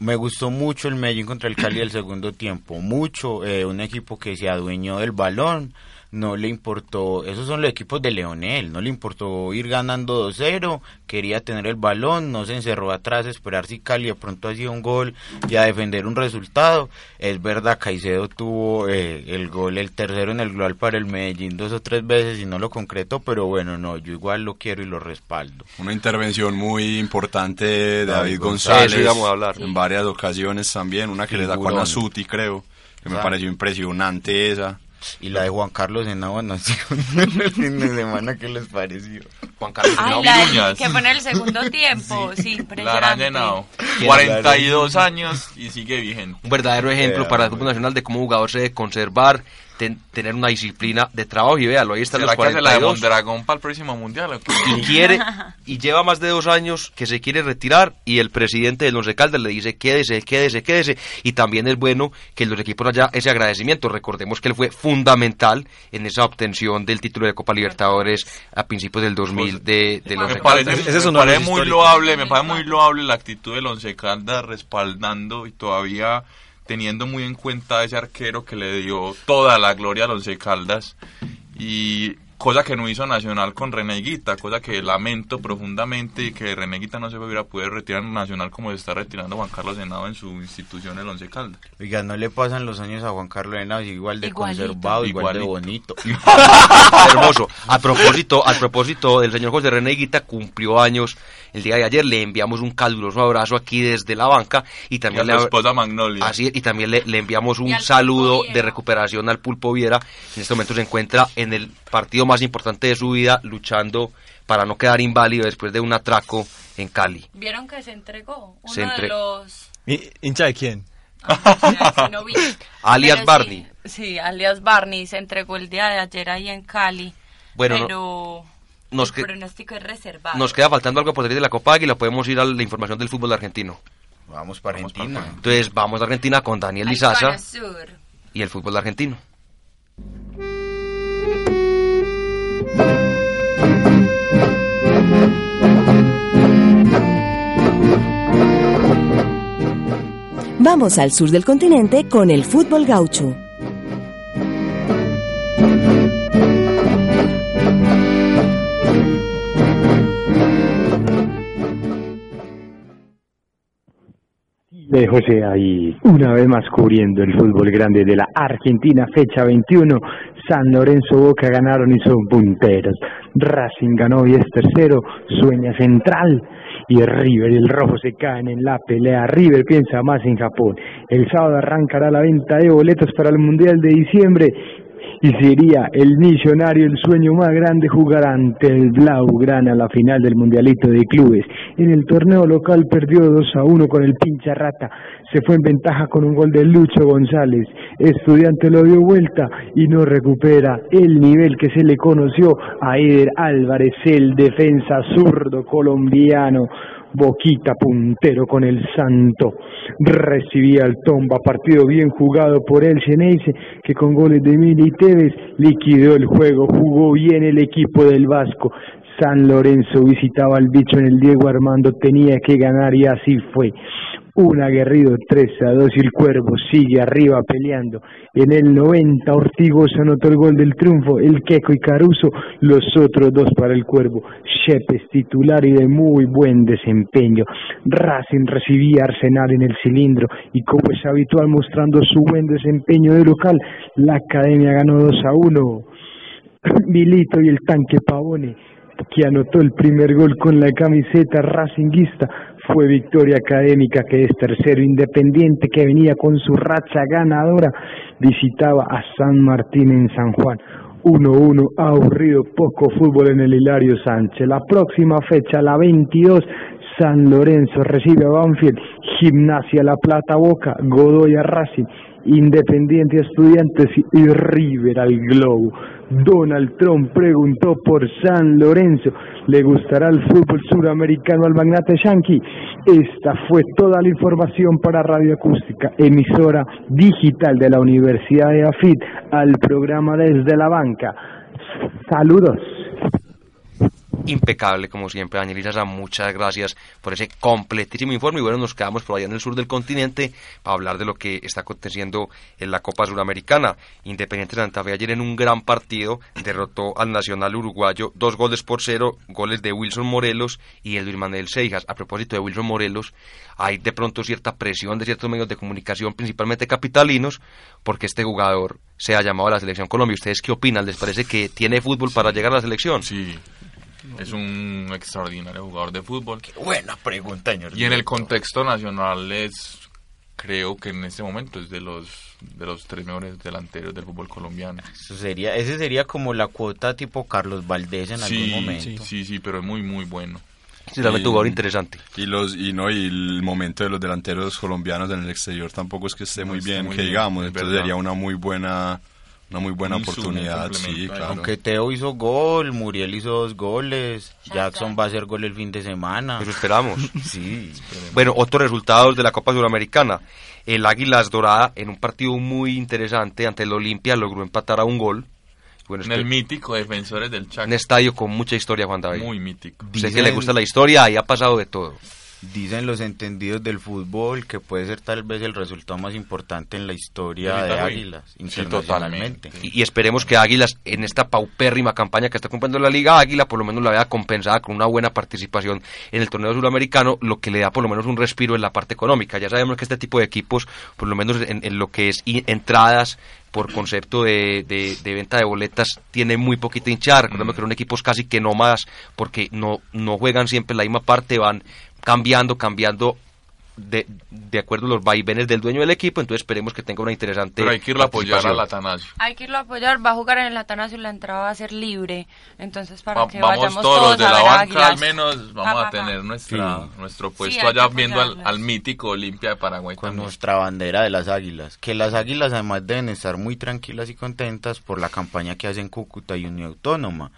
Speaker 4: Me gustó mucho el Medellín contra el Cali el segundo tiempo, mucho, eh, un equipo que se adueñó del balón, no le importó, esos son los equipos de Leonel, no le importó ir ganando 2-0, quería tener el balón, no se encerró atrás, esperar si Cali de pronto hacía un gol y a defender un resultado. Es verdad, Caicedo tuvo eh, el gol, el tercero en el global para el Medellín dos o tres veces y no lo concretó, pero bueno, no, yo igual lo quiero y lo respaldo.
Speaker 7: Una intervención muy importante de
Speaker 4: David
Speaker 7: David
Speaker 4: González.
Speaker 7: González.
Speaker 3: A hablar.
Speaker 7: En varias ocasiones también. Una que le sacó a
Speaker 4: Figurón.
Speaker 7: Nasuti, creo. Que me pareció impresionante esa.
Speaker 4: Y la de Juan Carlos en Agua no sé, el fin de semana, ¿qué les pareció?
Speaker 3: Juan Carlos
Speaker 6: Ay,
Speaker 3: Henao.
Speaker 5: Piruñas.
Speaker 6: que fue en el segundo tiempo, sí,
Speaker 5: La araña. Henao.
Speaker 4: ¿Quién
Speaker 5: 42 años y sigue vigente.
Speaker 3: un verdadero ejemplo
Speaker 4: Eh,
Speaker 3: para el fútbol nacional de cómo un jugador se debe conservar, ten- tener una disciplina de trabajo y véalo, ahí están los
Speaker 5: ¿Será que hace la de
Speaker 3: 42
Speaker 5: Mondragón para el próximo mundial o qué?
Speaker 3: y quiere y lleva más de dos años que se quiere retirar y el presidente del Once Caldas le dice quédese, quédese, quédese y también es bueno que los equipos haya ese agradecimiento, recordemos que él fue fundamental en esa obtención del título de Copa Libertadores a principios del 2000 de, del
Speaker 5: Me
Speaker 3: Once
Speaker 5: parece.
Speaker 8: Ese es
Speaker 5: me
Speaker 8: de
Speaker 5: parece
Speaker 8: los
Speaker 5: muy loable, me parece muy loable la actitud del Once Caldas respaldando y todavía teniendo muy en cuenta a ese arquero que le dio toda la gloria al Once Caldas. Y cosa que no hizo Nacional con Reneguita, cosa que lamento profundamente y que Reneguita no se hubiera podido retirar en Nacional como se está retirando Juan Carlos Senado en su institución el Once Caldas.
Speaker 4: Oiga, no le pasan los años a Juan Carlos Henao, igual de
Speaker 6: Igualito.
Speaker 4: conservado, igual de bonito.
Speaker 3: Hermoso. A propósito, a propósito, el señor José René Guita cumplió años el día de ayer. Le enviamos un caluroso abrazo aquí desde la banca y
Speaker 5: Y a
Speaker 3: también le,
Speaker 5: esposa Magnolia.
Speaker 3: así es, y también le, le enviamos un saludo de recuperación al Pulpo Viera. En este momento se encuentra en el partido más importante de su vida, luchando para no quedar inválido después de un atraco en Cali.
Speaker 6: ¿Vieron que se entregó? Uno
Speaker 3: Se
Speaker 6: de
Speaker 3: entre-
Speaker 6: los...
Speaker 8: ¿Y- ¿Hincha de quién?
Speaker 6: Ah, sí, no vi.
Speaker 3: Alias
Speaker 6: Pero sí,
Speaker 3: Barney.
Speaker 6: Sí, alias Barney se entregó el día de ayer ahí en Cali.
Speaker 3: Bueno, no-
Speaker 6: pero
Speaker 3: nos
Speaker 6: el
Speaker 3: que-
Speaker 6: pronóstico es reservado.
Speaker 3: Nos queda faltando algo por salir de la Copa Águila. Podemos ir a la información del fútbol argentino.
Speaker 4: Vamos para Argentina.
Speaker 3: Entonces vamos a Argentina con Daniel Lizaza y el fútbol argentino.
Speaker 1: Vamos al sur del continente con el fútbol gaucho.
Speaker 9: José ahí, una vez más cubriendo el fútbol grande de la Argentina, fecha 21, San Lorenzo Boca ganaron y son punteros, Racing ganó y es tercero, Sueña Central y River el Rojo se caen en la pelea, River piensa más en Japón, el sábado arrancará la venta de boletos para el Mundial de diciembre y sería el millonario el sueño más grande jugar ante el Blaugrana la final del Mundialito de Clubes. En el torneo local perdió 2 a 1 con el pincha rata, se fue en ventaja con un gol de Lucho González. Estudiante lo dio vuelta y no recupera el nivel que se le conoció a Eder Álvarez, el defensa zurdo colombiano. Boquita puntero con el Santo. Recibía el tomba, partido bien jugado por el Geneise, que con goles de Mili y Tevez liquidó el juego, jugó bien el equipo del Vasco. San Lorenzo visitaba al bicho en el Diego Armando, tenía que ganar y así fue un aguerrido 3 a 2 y el Cuervo sigue arriba peleando. En el 90 Ortigoz anotó el gol del triunfo, el Queco y Caruso, los otros dos para el Cuervo. Shepes titular y de muy buen desempeño. Racing recibía Arsenal en el cilindro y como es habitual mostrando su buen desempeño de local, la Academia ganó 2 a 1. Milito y el tanque Pavone que anotó el primer gol con la camiseta racinguista fue Victoria Académica, que es tercero independiente, que venía con su racha ganadora, visitaba a San Martín en San Juan. 1-1, aburrido, poco fútbol en el Hilario Sánchez. La próxima fecha, la 22, San Lorenzo recibe a Banfield, Gimnasia La Plata Boca, Godoy a Racing, Independiente Estudiantes y River al Globo. Donald Trump preguntó por San Lorenzo, ¿le gustará el fútbol suramericano al magnate Yankee? Esta fue toda la información para Radio Acústica, emisora digital de la Universidad de AFIT, al programa Desde la Banca. Saludos
Speaker 3: impecable como siempre. Danielisa, muchas gracias por ese completísimo informe. Y bueno, nos quedamos por allá en el sur del continente para hablar de lo que está aconteciendo en la Copa Suramericana. Independiente Santa Fe ayer en un gran partido derrotó al Nacional Uruguayo dos goles por cero, goles de Wilson Morelos y el Manuel Seijas. A propósito de Wilson Morelos, hay de pronto cierta presión de ciertos medios de comunicación, principalmente capitalinos, porque este jugador se ha llamado a la selección Colombia. ¿Ustedes qué opinan? ¿Les parece que tiene fútbol para llegar a la selección?
Speaker 5: Sí, es un extraordinario jugador de fútbol.
Speaker 4: Qué buena pregunta, señor.
Speaker 5: Y en el contexto nacional es, creo que en este momento es de los de los tres mejores delanteros del fútbol colombiano.
Speaker 4: Eso sería, ese sería como la cuota tipo Carlos Valdés en algún momento.
Speaker 5: Sí, sí, sí, pero es muy muy bueno.
Speaker 3: Sí, realmente un jugador interesante.
Speaker 7: Y los y no y el momento de los delanteros colombianos en el exterior tampoco es que esté muy bien, que digamos, entonces sería una muy buena una muy buena oportunidad, sí, claro.
Speaker 4: Aunque Teo hizo gol, Muriel hizo dos goles, Jackson va a hacer gol el fin de semana.
Speaker 3: Eso esperamos.
Speaker 4: sí.
Speaker 3: Bueno, otros resultados de la Copa Sudamericana. El Águilas Dorada, en un partido muy interesante ante el Olimpia, logró empatar a un gol.
Speaker 5: Bueno, en el mítico Defensores del Chaco.
Speaker 3: Un estadio con mucha historia, Juan David.
Speaker 5: Muy mítico.
Speaker 3: Sé que le gusta la historia y ha pasado de todo.
Speaker 4: Dicen los entendidos del fútbol que puede ser tal vez el resultado más importante en la historia de Águilas, internacionalmente.
Speaker 3: Y, esperemos que Águilas, en esta paupérrima campaña que está cumpliendo la Liga Águila, por lo menos la vea compensada con una buena participación en el torneo sudamericano, lo que le da por lo menos un respiro en la parte económica. Ya sabemos que este tipo de equipos, por lo menos en, lo que es entradas, por concepto de, de, venta de boletas tiene muy poquita hinchada. Recordemos que son equipos casi que no más, porque no, no juegan siempre la misma parte, van cambiando, cambiando de, de acuerdo a los vaivenes del dueño del equipo, entonces esperemos que tenga una interesante.
Speaker 5: Pero hay que irlo a apoyar al Atanasio.
Speaker 6: Hay que irlo a apoyar, va a jugar en el Atanasio y la entrada va a ser libre. Entonces, para que
Speaker 5: vamos
Speaker 6: vayamos
Speaker 5: todos,
Speaker 6: todos
Speaker 5: de
Speaker 6: a
Speaker 5: la
Speaker 6: ver
Speaker 5: banca,
Speaker 6: Águilas.
Speaker 5: al menos vamos a tener nuestra,
Speaker 4: Sí.
Speaker 5: nuestro puesto allá viendo al, al mítico Olimpia de Paraguay
Speaker 4: con
Speaker 5: también.
Speaker 4: nuestra bandera de las águilas. Que las águilas además deben estar muy tranquilas y contentas por la campaña que hacen Cúcuta y Unión Autónoma.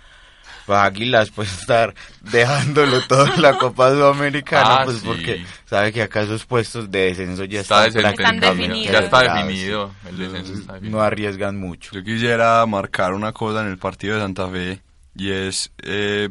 Speaker 4: Pues águilas puede estar dejándolo todo en la Copa Sudamericana,
Speaker 5: Ah,
Speaker 4: pues
Speaker 5: sí.
Speaker 4: porque sabe que acá esos puestos de descenso ya
Speaker 5: Está
Speaker 4: están,
Speaker 6: definidos.
Speaker 5: Ya está definido. El descenso está definido.
Speaker 4: No arriesgan mucho.
Speaker 7: Yo quisiera marcar una cosa en el partido de Santa Fe y es eh,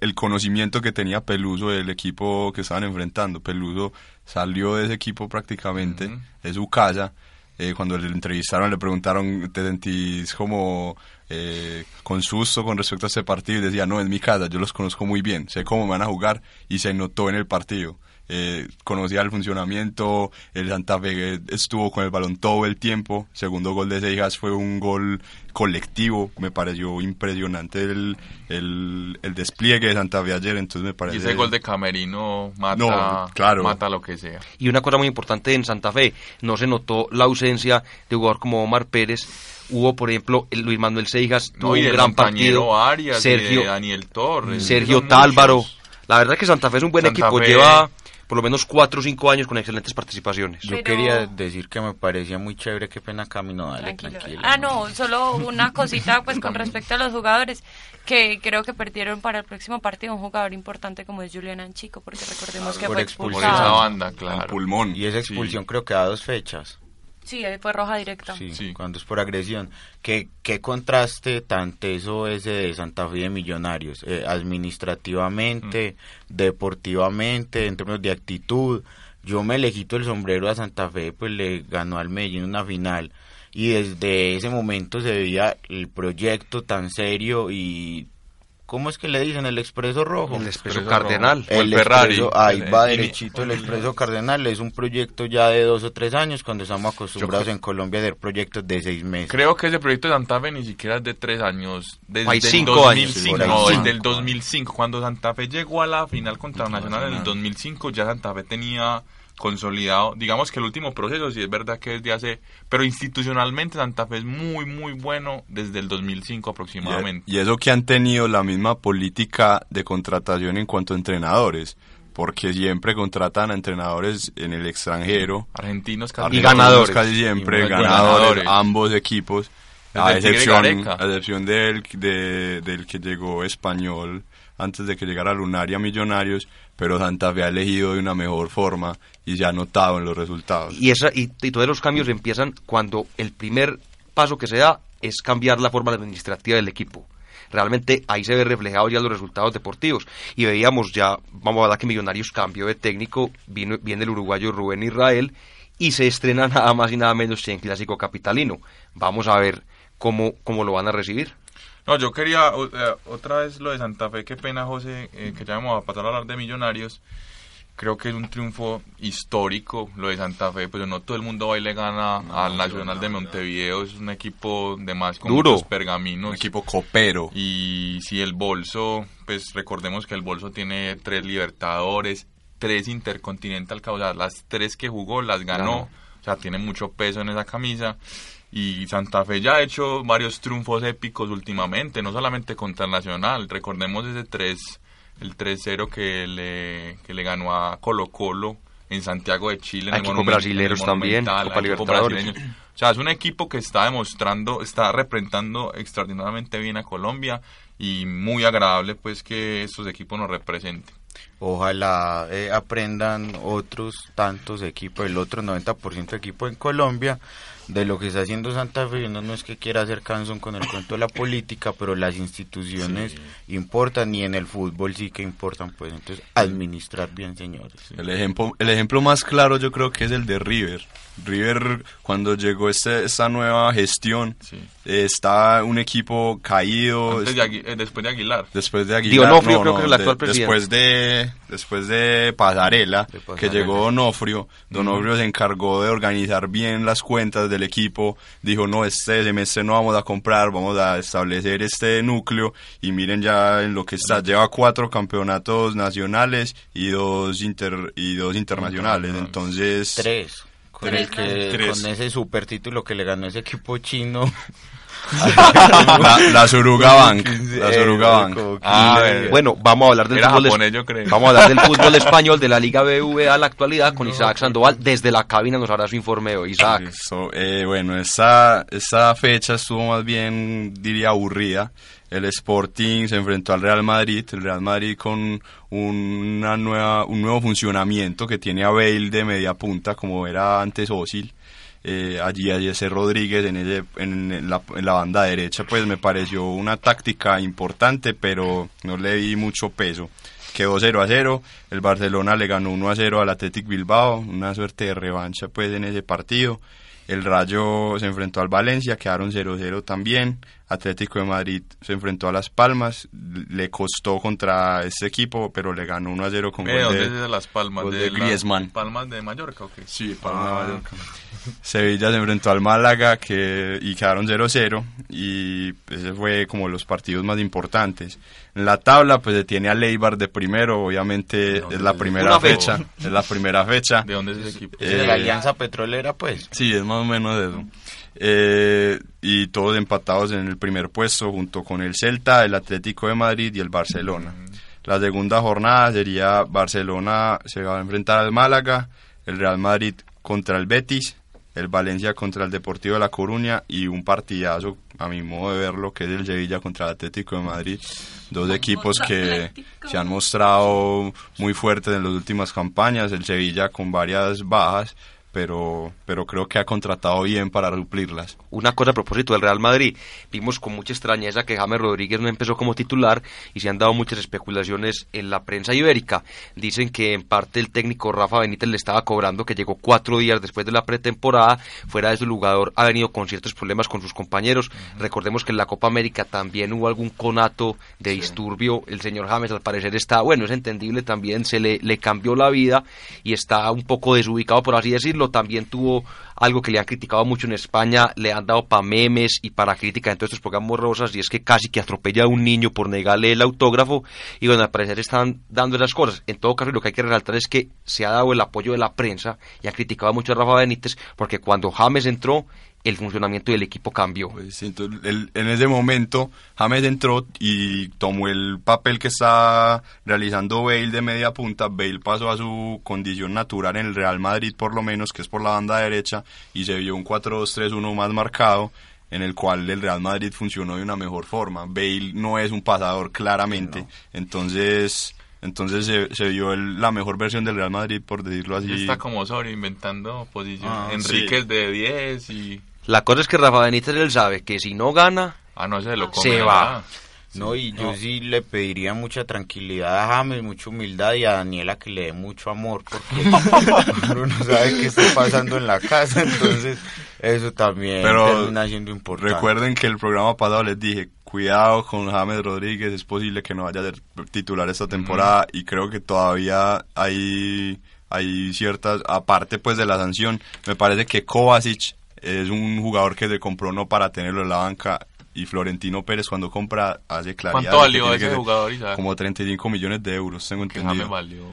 Speaker 7: el conocimiento que tenía Peluso del equipo que estaban enfrentando. Peluso salió de ese equipo prácticamente, de su casa. Eh, cuando le entrevistaron le preguntaron, ¿te sentís como eh, con susto con respecto a este partido? Y decía, no, es mi casa, yo los conozco muy bien, sé cómo me van a jugar y se notó en el partido. Eh, conocía el funcionamiento, el Santa Fe estuvo con el balón todo el tiempo, segundo gol de Seijas fue un gol colectivo, me pareció impresionante el, el, el despliegue de Santa Fe ayer, entonces me parece...
Speaker 5: Y ese gol de Camerino mata,
Speaker 7: claro.
Speaker 5: mata lo que sea.
Speaker 3: Y una cosa muy importante en Santa Fe, no se notó la ausencia de jugador como Omar Pérez, hubo por ejemplo el Luis Manuel Seijas, tuvo
Speaker 5: No, y
Speaker 3: un
Speaker 5: el
Speaker 3: gran partido,
Speaker 5: Arias,
Speaker 3: Sergio,
Speaker 5: Daniel Torres.
Speaker 3: Sergio Tálvaro, la verdad es que Santa Fe es un buen
Speaker 5: Santa
Speaker 3: equipo,
Speaker 5: Fe-
Speaker 3: lleva por lo menos cuatro o cinco años con excelentes participaciones.
Speaker 4: Yo
Speaker 6: Pero-
Speaker 4: quería decir que me parecía muy chévere, qué pena Camino, dale,
Speaker 6: Tranquilo.
Speaker 4: tranquilo.
Speaker 6: Ah, no, solo una cosita pues con respecto a los jugadores que creo que perdieron para el próximo partido un jugador importante como es Julián Anchico, porque recordemos que
Speaker 4: Por
Speaker 6: fue
Speaker 4: expulsión.
Speaker 5: Por esa banda, claro.
Speaker 7: pulmón.
Speaker 4: Y esa expulsión creo que da dos fechas.
Speaker 6: Sí, fue roja directa.
Speaker 4: Sí,
Speaker 5: Sí.
Speaker 4: cuando es por agresión. ¿Qué, qué contraste tan teso ese de Santa Fe de Millonarios? Eh, administrativamente, deportivamente, en términos de actitud. Yo me le quito el sombrero a Santa Fe, pues le ganó al Medellín una final. Y desde ese momento se veía el proyecto tan serio y... ¿Cómo es que le dicen? El Expreso Rojo.
Speaker 3: El Expreso
Speaker 5: Expreso
Speaker 3: Cardenal.
Speaker 5: O el
Speaker 4: El
Speaker 5: Ferrari.
Speaker 4: Expreso- ahí
Speaker 5: El-
Speaker 4: va
Speaker 5: el-
Speaker 4: derechito el Expreso Cardenal. Es un proyecto ya de dos o tres años cuando estamos acostumbrados en Colombia a hacer proyectos de seis meses.
Speaker 5: Creo que ese proyecto de Santa Fe ni siquiera es de tres años. Desde
Speaker 3: Hay
Speaker 5: el
Speaker 3: cinco años,
Speaker 5: 2005,
Speaker 4: por ahí
Speaker 5: no,
Speaker 4: cinco
Speaker 5: desde el 2005. Cuando Santa Fe llegó a la final contra Nacional en el 2005, ya Santa Fe tenía consolidado, digamos que el último proceso, sí es verdad que es de hace, pero institucionalmente Santa Fe es muy, muy bueno desde el 2005 aproximadamente.
Speaker 7: Y, y eso que han tenido la misma política de contratación en cuanto a entrenadores, porque siempre contratan a entrenadores en el extranjero.
Speaker 5: Argentinos casi
Speaker 7: argentinos
Speaker 3: ganadores.
Speaker 7: Casi siempre,
Speaker 4: Y
Speaker 7: ganadores. ambos equipos. A
Speaker 5: Tigre
Speaker 7: excepción, a excepción del, de- del que llegó español antes de que llegara Lunaria Millonarios, pero Santa Fe ha elegido de una mejor forma y se ha notado en los resultados.
Speaker 3: Y, esa, y, y todos los cambios empiezan cuando el primer paso que se da es cambiar la forma administrativa del equipo. Realmente ahí se ve reflejado ya los resultados deportivos. Y veíamos ya, vamos a hablar que Millonarios cambió de técnico, vino, viene el uruguayo Rubén Israel y se estrena nada más y nada menos que en Clásico Capitalino. Vamos a ver cómo, cómo lo van a recibir.
Speaker 5: No, yo quería eh, otra vez lo de Santa Fe, qué pena José, eh, que ya vamos a pasar a hablar de Millonarios. Creo que es un triunfo histórico lo de Santa Fe, pero no todo el mundo va y le gana al Nacional de Montevideo, es un equipo de más con
Speaker 3: Duro.
Speaker 5: muchos pergaminos.
Speaker 7: Un equipo copero.
Speaker 5: Y si el bolso, pues recordemos que el bolso tiene tres Libertadores, tres Intercontinental, o sea, las tres que jugó las ganó,
Speaker 3: Ganó.
Speaker 5: o sea, tiene mucho peso en esa camisa. Y Santa Fe ya ha hecho varios triunfos épicos últimamente, no solamente contra el Nacional, recordemos ese 3, el 3-0 que le, que le ganó a Colo Colo en Santiago de Chile. en en el
Speaker 3: también, Copa Libertadores.
Speaker 5: brasileños. O sea, es un equipo que está demostrando, está representando extraordinariamente bien a Colombia y muy agradable pues que estos equipos nos representen.
Speaker 4: Ojalá eh, aprendan otros tantos equipos, el otro 90% de equipo en Colombia, de lo que está haciendo Santa Fe. Uno no es que quiera hacer canción con el cuento de la política, pero las instituciones importan y en el fútbol sí que importan. Pues entonces, administrar bien, señores.
Speaker 7: El ejemplo, el ejemplo más claro yo creo que es el de River. River cuando llegó este, esta nueva gestión
Speaker 5: Sí.
Speaker 7: eh, está un equipo caído
Speaker 5: Antes de Agui- eh, después de Aguilar.
Speaker 7: después de Aguilar
Speaker 3: Donofrio creo que es el actual
Speaker 7: de-
Speaker 3: presidente.
Speaker 7: después de después de Pasarela,
Speaker 4: De Pasarela.
Speaker 7: que llegó Donofrio Donofrio se encargó de organizar bien las cuentas del equipo dijo no este semestre no vamos a comprar vamos a establecer este núcleo y miren ya en lo que está lleva cuatro campeonatos nacionales y dos inter y dos internacionales entonces
Speaker 4: Tres. Con,
Speaker 6: Tres,
Speaker 4: el que,
Speaker 5: Tres.
Speaker 4: con ese super título que le ganó ese equipo chino.
Speaker 7: la, la Suruga Bank la
Speaker 4: Eh,
Speaker 7: Suruga Bank
Speaker 5: Ah.
Speaker 3: Bueno, vamos a hablar del
Speaker 5: Era
Speaker 3: fútbol es-
Speaker 5: japonés, yo creo.
Speaker 3: Vamos a hablar del fútbol español de la Liga BBVA a la actualidad con Isaac Sandoval. Desde la cabina nos hará su informe hoy. Isaac.
Speaker 7: Eh, bueno, esta, esta fecha estuvo más bien, diría, aburrida. El Sporting se enfrentó al Real Madrid, el Real Madrid con una nueva, un nuevo funcionamiento que tiene a Bale de media punta, como era antes Osil. Eh, allí allí ese Rodríguez en, ese- en, la, en la banda derecha, pues me pareció una táctica importante, pero no le di mucho peso. Quedó 0 a 0, el Barcelona le ganó 1 a 0 al Athletic Bilbao, una suerte de revancha pues en ese partido. El Rayo se enfrentó al Valencia, quedaron 0-0 también. Atlético de Madrid se enfrentó a Las Palmas, le costó contra este equipo, pero le ganó 1 a 0 con
Speaker 5: Eh,
Speaker 7: gol
Speaker 5: ¿Dónde
Speaker 7: de,
Speaker 5: es de Las Palmas? ¿De
Speaker 7: de
Speaker 5: las
Speaker 7: Griezmann.
Speaker 5: Palmas de Mallorca o qué?
Speaker 7: Sí, Palma de
Speaker 5: Ah.
Speaker 7: Mallorca. Sevilla se enfrentó al Málaga que, y quedaron 0-0 y ese fue como los partidos más importantes. En la tabla pues se tiene a Leibar de primero, obviamente es la primera fecha,
Speaker 3: fecha.
Speaker 7: es la primera fecha.
Speaker 5: ¿De dónde es ese equipo?
Speaker 4: Es de la
Speaker 7: Eh,
Speaker 4: Alianza Petrolera, pues.
Speaker 7: Sí, es más o menos eso. Eh, y todos empatados en el primer puesto junto con el Celta, el Atlético de Madrid y el Barcelona. La segunda jornada sería Barcelona se va a enfrentar al Málaga, el Real Madrid contra el Betis, el Valencia contra el Deportivo de La Coruña y un partidazo, a mi modo de verlo, que es el Sevilla contra el Atlético de Madrid. Dos equipos que se han mostrado muy fuertes en las últimas campañas, el Sevilla con varias bajas, pero, pero creo que ha contratado bien para suplirlas.
Speaker 3: Una cosa a propósito del Real Madrid, vimos con mucha extrañeza que James Rodríguez no empezó como titular y se han dado muchas especulaciones en la prensa ibérica. Dicen que en parte el técnico Rafa Benítez le estaba cobrando que llegó cuatro días después de la pretemporada, fuera de su jugador ha venido con ciertos problemas con sus compañeros. Recordemos que en la Copa América también hubo algún conato de disturbio. El señor James al parecer está, bueno, es entendible también, se le, le cambió la vida y está un poco desubicado, por así decirlo. También tuvo algo que le han criticado mucho en España, le han dado para memes y para crítica en todos estos programas rosas, y es que casi que atropella a un niño por negarle el autógrafo, y bueno, al parecer están dando esas cosas. En todo caso, lo que hay que resaltar es que se ha dado el apoyo de la prensa y ha criticado mucho a Rafa Benítez, porque cuando James entró, el funcionamiento del equipo cambió.
Speaker 7: Pues, entonces, el- en ese momento James entró y tomó el papel que está realizando Bale de media punta. Bale pasó a su condición natural en el Real Madrid por lo menos, que es por la banda derecha, y se vio un 4-2-3-1 más marcado en el cual el Real Madrid funcionó de una mejor forma. Bale no es un pasador claramente, entonces... Entonces se, se vio el- la mejor versión del Real Madrid, por decirlo así.
Speaker 5: Está como sobre inventando posiciones.
Speaker 7: Ah,
Speaker 5: Enrique
Speaker 7: sí.
Speaker 5: es de 10 y...
Speaker 3: La cosa es que Rafa Benítez él sabe que si no gana,
Speaker 5: Ah, no, se lo come.
Speaker 3: Se va.
Speaker 4: No, y yo sí le pediría mucha tranquilidad a James, mucha humildad y a Daniela que le dé mucho amor, porque uno no sabe qué está pasando en la casa, entonces eso también
Speaker 7: Pero
Speaker 4: termina siendo importante.
Speaker 7: Recuerden que el programa pasado les dije, cuidado con James Rodríguez, es posible que no vaya a ser titular esta temporada y creo que todavía hay, hay ciertas, aparte pues de la sanción, me parece que Kovacic es un jugador que se compró no para tenerlo en la banca y Florentino Pérez cuando compra hace claridad.
Speaker 5: ¿Cuánto valió ese jugador, Isaac?
Speaker 7: Como 35 millones de euros, tengo entendido.
Speaker 5: James valió.